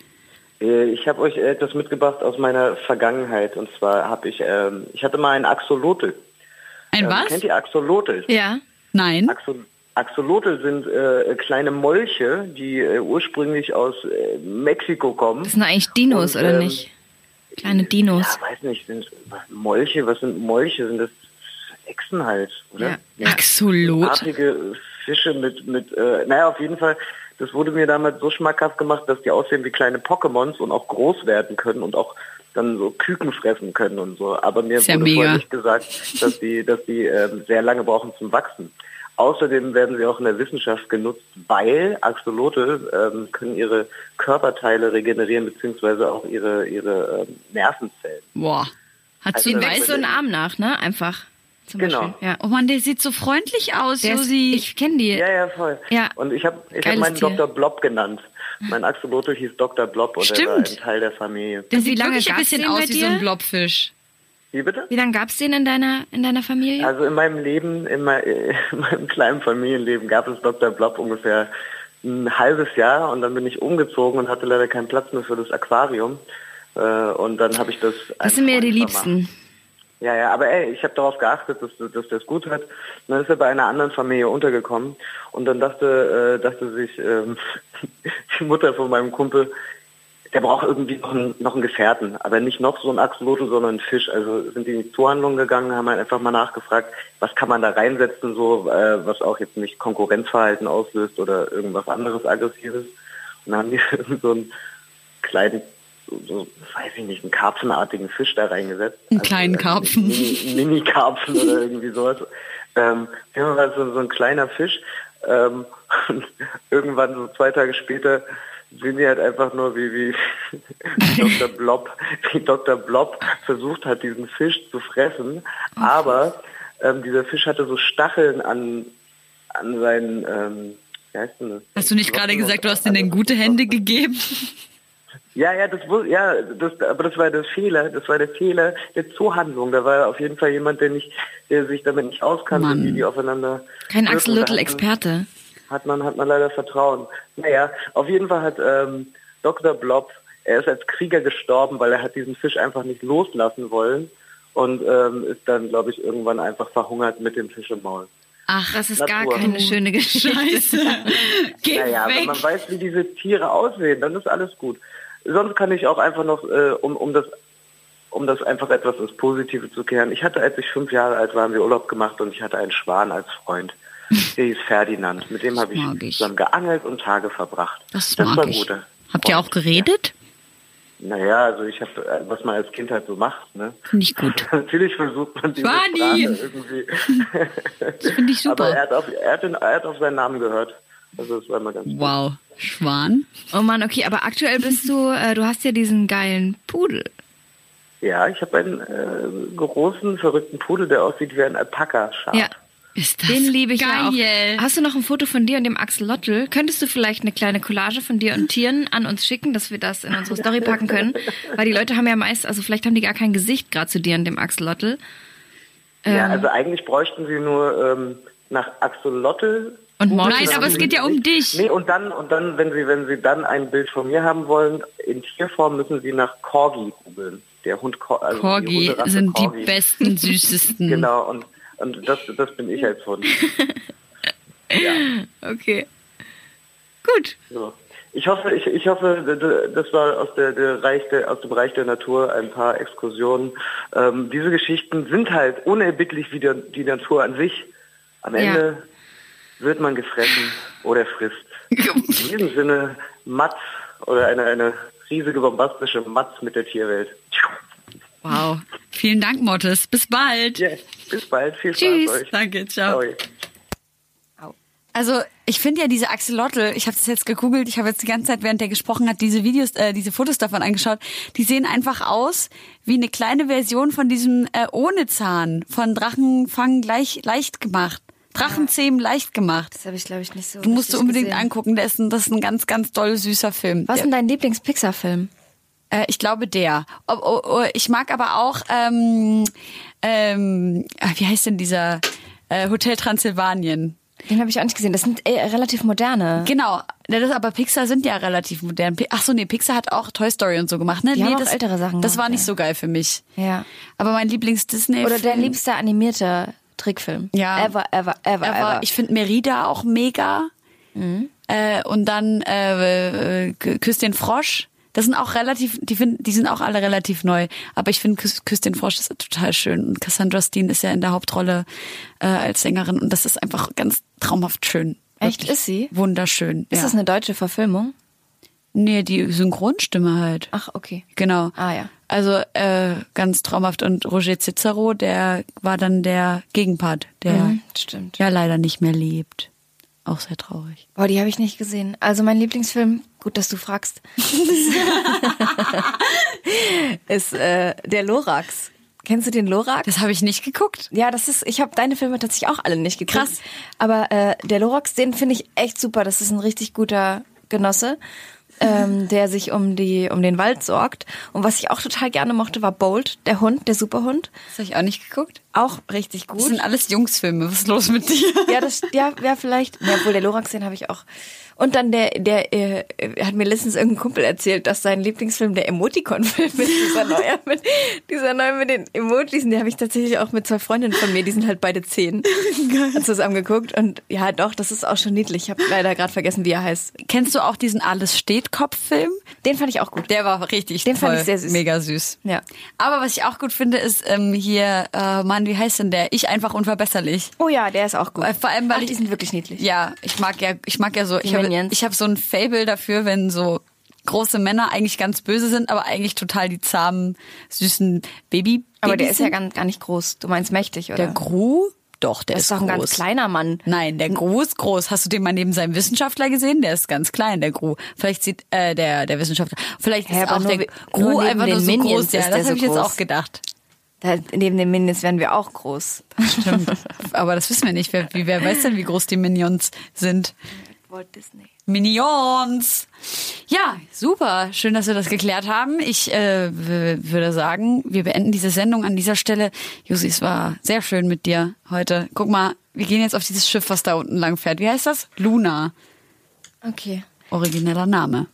Äh, Ich habe euch etwas mitgebracht aus meiner Vergangenheit. Und zwar habe ich, ähm, ich hatte mal einen Axolotl. Ein Ähm, was? Kennt ihr Axolotl? ja. Nein. Axol Axolotl sind äh, kleine Molche, die äh, ursprünglich aus äh, Mexiko kommen. Das sind eigentlich Dinos, Und, oder ähm, nicht? Kleine Dinos. Ja, weiß nicht, sind Molche, was sind Molche? Sind das Echsen halt, oder? Ja. Axolot. Artige Fische mit, mit äh, naja, auf jeden Fall, das wurde mir damals so schmackhaft gemacht, dass die aussehen wie kleine Pokémons und auch groß werden können und auch dann so Küken fressen können und so. Aber mir ja wurde mega. vorher nicht gesagt, dass die, dass die ähm, sehr lange brauchen zum Wachsen. Außerdem werden sie auch in der Wissenschaft genutzt, weil Axolotl ähm, können ihre Körperteile regenerieren beziehungsweise auch ihre ihre ähm, Nervenzellen. Boah. Hat Also weiß so einen Arm nach, ne? Einfach. Zum Genau. Beispiel. Ja. Oh Mann, der sieht so freundlich aus, Der ist, Josi. ich kenne die. Ja, ja, voll. Ja. Und ich habe ich hab meinen Tier. Dr. Blob genannt. Mein Axolotl hieß Dr. Blob und er war ein Stimmt. Teil der Familie. der sieht lange ein bisschen aus wie so ein? Blobfisch. Wie bitte? Wie lange gab's den in deiner, in deiner Familie? Also in meinem Leben, in, mein, in meinem kleinen Familienleben gab es Dr. Blob ungefähr ein halbes Jahr und dann bin ich umgezogen und hatte leider keinen Platz mehr für das Aquarium. Äh, Und dann habe ich das. das sind mir die Liebsten. Ja, ja, aber ey, ich habe darauf geachtet, dass, dass es gut hat. Und dann ist er bei einer anderen Familie untergekommen und dann dachte, äh, dachte sich ähm, die Mutter von meinem Kumpel, der braucht irgendwie noch einen, noch einen Gefährten, aber nicht noch so ein Axolotl, sondern ein Fisch. Also sind die in die Zuhandlung gegangen, haben halt einfach mal nachgefragt, was kann man da reinsetzen, so äh, was auch jetzt nicht Konkurrenzverhalten auslöst oder irgendwas anderes Aggressives. Und dann haben die so einen kleinen so, weiß ich nicht, einen karpfenartigen Fisch da reingesetzt. Einen kleinen Karpfen. Mini- Mini-Karpfen oder irgendwie sowas. Ähm, ja, war so, so ein kleiner Fisch. Ähm, und irgendwann so zwei Tage später sehen wir halt einfach nur, wie, wie, wie Dr. Blob, wie Dr. Blob versucht hat, diesen Fisch zu fressen. Aber ähm, dieser Fisch hatte so Stacheln an, an seinen, ähm, wie heißt denn das? Hast du nicht gerade gesagt, du hast ihnen gute Hände gegeben? Ja, ja, das, ja, das, aber das war der Fehler, das war der Fehler der Zoohandlung. Da war auf jeden Fall jemand, der nicht, der sich damit nicht auskannte, Mann. wie die aufeinander. Kein. Axel Little hat man- Experte. Hat man, hat man leider Vertrauen. Naja, auf jeden Fall hat ähm, Dr. Blob, er ist als Krieger gestorben, weil er hat diesen Fisch einfach nicht loslassen wollen und ähm, ist dann, glaube ich, irgendwann einfach verhungert mit dem Fisch im Maul. Ach, das ist gar Natur. keine schöne Geschichte. Scheiße. Geh Naja, wenn weg. man weiß, wie diese Tiere aussehen, dann ist alles gut. Sonst kann ich auch einfach noch, äh, um, um das um das einfach etwas ins Positive zu kehren. Ich hatte, als ich fünf Jahre alt war, haben wir Urlaub gemacht und ich hatte einen Schwan als Freund. Der hieß Ferdinand. Mit dem habe ich, zusammen geangelt und Tage verbracht. Das war mag ich. gut. Habt ihr auch geredet? Naja, also ich habe, äh, was man als Kind halt so macht, ne? Finde ich gut. Natürlich versucht man diese Schwani! Sprache irgendwie. Das finde ich Aber er super. hat, auf, er, hat den, er hat auf seinen Namen gehört. Also das war immer ganz gut. Wow. Schwan? Oh Mann, okay, aber aktuell bist du, äh, du hast ja diesen geilen Pudel. Ja, ich habe einen äh, großen, verrückten Pudel, der aussieht wie ein Alpaka-Schaf. Ja. Ist das Den liebe ich ja geil. auch. Hast du noch ein Foto von dir und dem Axolotl? Könntest du vielleicht eine kleine Collage von dir und Tieren an uns schicken, dass wir das in unsere Story packen können? Weil die Leute haben ja meist, also vielleicht haben die gar kein Gesicht gerade zu dir und dem Axolotl. Ja, also eigentlich bräuchten sie nur ähm, nach Axolotl. Und Mortis. Nein, aber es geht ja um nicht. dich. Nee, und dann, und dann, wenn sie, wenn sie dann ein Bild von mir haben wollen, in Tierform müssen sie nach Corgi googeln. Der Hund, Cor- also die Corgi Hunderasse sind die Corgi. besten, süßesten. Genau, und, und das, das bin ich als Hund. Okay. Gut. So. Ich hoffe, ich, ich hoffe, das war aus der, der Reich der, aus dem Reich der Natur ein paar Exkursionen. Ähm, diese Geschichten sind halt unerbittlich wie der, die Natur an sich. Am Ja. Wird man gefressen oder frisst. In diesem Sinne, Matz oder eine, eine riesige bombastische Matz mit der Tierwelt. Wow. Vielen Dank, Mottes. Bis bald. Ja, bis bald, viel Spaß Tschüss. euch. Danke, ciao. Ahoi. Also ich finde ja diese Axolotl, ich habe das jetzt gegoogelt, ich habe jetzt die ganze Zeit, während der gesprochen hat, diese Videos, äh, diese Fotos davon angeschaut, die sehen einfach aus wie eine kleine Version von diesem äh, ohne Zahn, von Drachenfang gleich, leicht gemacht. Drachenzähmen leicht gemacht. Das habe ich, glaube ich, nicht so. Du musst du unbedingt gesehen. angucken, das ist ein, das ist ein ganz, ganz toll süßer Film. Was ist denn dein Lieblings-Pixar-Film? Äh, ich glaube der. Ob, oh, oh, ich mag aber auch, ähm, ähm, ah, wie heißt denn dieser äh, Hotel Transsilvanien? Den habe ich auch nicht gesehen. Das sind äh, relativ moderne. Genau, das, aber Pixar sind ja relativ modern. Ach so, nee, Pixar hat auch Toy Story und so gemacht, ne? Die nee, haben auch das, ältere Sachen Das gemacht, war nicht ja. so geil für mich. Ja. Aber mein Lieblings-Disney. Oder dein liebster animierter Trickfilm? Ja. Ever, ever, ever, Er ever. war, ich finde Merida auch mega. Mhm. Äh, und dann äh, äh, Küss den Frosch. Das sind auch relativ, die, find, die sind auch alle relativ neu. Aber ich finde Küss, Küss den Frosch ist total schön. Und Cassandra Steen ist ja in der Hauptrolle äh, als Sängerin. Und das ist einfach ganz traumhaft schön. Echt? Wirklich Ist sie? Wunderschön. ist ja. das eine deutsche Verfilmung? Nee, die Synchronstimme halt. Ach, okay. Genau. Ah, ja. Also äh, ganz traumhaft. Und Roger Cicero, der war dann der Gegenpart, der Mhm, stimmt. ja leider nicht mehr lebt. Auch sehr traurig. Boah, die habe ich nicht gesehen. Also mein Lieblingsfilm, gut, dass du fragst, ist äh, der Lorax. Kennst du den Lorax? Das habe ich nicht geguckt. Ja, das ist, ich habe deine Filme tatsächlich auch alle nicht geguckt. Krass. Aber äh, der Lorax, den finde ich echt super. Das ist ein richtig guter Genosse, ähm, der sich um die um den Wald sorgt. Und was ich auch total gerne mochte, war Bolt, der Hund, der Superhund. Das habe ich auch nicht geguckt. Auch richtig Das gut. sind alles Jungsfilme. Was ist los mit dir? Ja, das, ja, ja, vielleicht. Ja, obwohl der Lorax, den habe ich auch. Und dann der, der, äh, hat mir letztens irgendein Kumpel erzählt, dass sein Lieblingsfilm der Emoticon-Film ist, dieser neue mit, dieser neue mit den Emojis. Und den habe ich tatsächlich auch mit zwei Freundinnen von mir, die sind halt beide zehn, zusammen geguckt. Und ja, doch, das ist auch schon niedlich. Ich habe leider gerade vergessen, wie er heißt. Kennst du auch diesen Alles steht Kopf-Film? Den fand ich auch gut. Der war richtig Den toll. fand ich sehr süß. Mega süß. Ja. Aber was ich auch gut finde, ist ähm, hier, äh, Mann, wie heißt denn der? Ich einfach unverbesserlich. Oh ja, der ist auch gut. Weil Vor allem, weil Ach, ich, die sind wirklich niedlich. Ja, ich mag ja, ich mag ja so, Die ich habe hab so ein Fable dafür, wenn so große Männer eigentlich ganz böse sind, aber eigentlich total die zahmen, süßen Baby. Aber der Babys ist ja sind. gar, gar nicht groß. Du meinst mächtig, oder? der Gru. Doch, der das ist, ist doch ein groß. ganz kleiner Mann. Nein, der Gru ist groß. Hast du den mal neben seinem Wissenschaftler gesehen? Der ist ganz klein, der Gru. Vielleicht sieht äh, der der Wissenschaftler. Vielleicht Hä, ist auch der Gru einfach nur den so Minions groß. Ja, das der habe so ich jetzt auch gedacht. Da, neben den Minions werden wir auch groß. Stimmt. Aber das wissen wir nicht. Wer, wer weiß denn, wie groß die Minions sind? Walt Disney. Minions. Ja, super. Schön, dass wir das geklärt haben. Ich äh, würde sagen, wir beenden diese Sendung an dieser Stelle. Josi, es war sehr schön mit dir heute. Guck mal, wir gehen jetzt auf dieses Schiff, was da unten lang fährt. Wie heißt das? Luna. Okay. Origineller Name.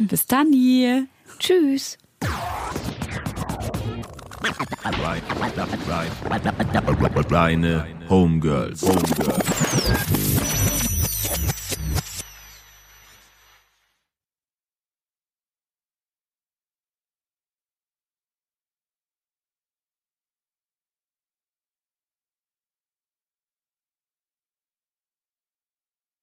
Bis dann. hier. Tschüss. Reine Homegirls. Homegirls.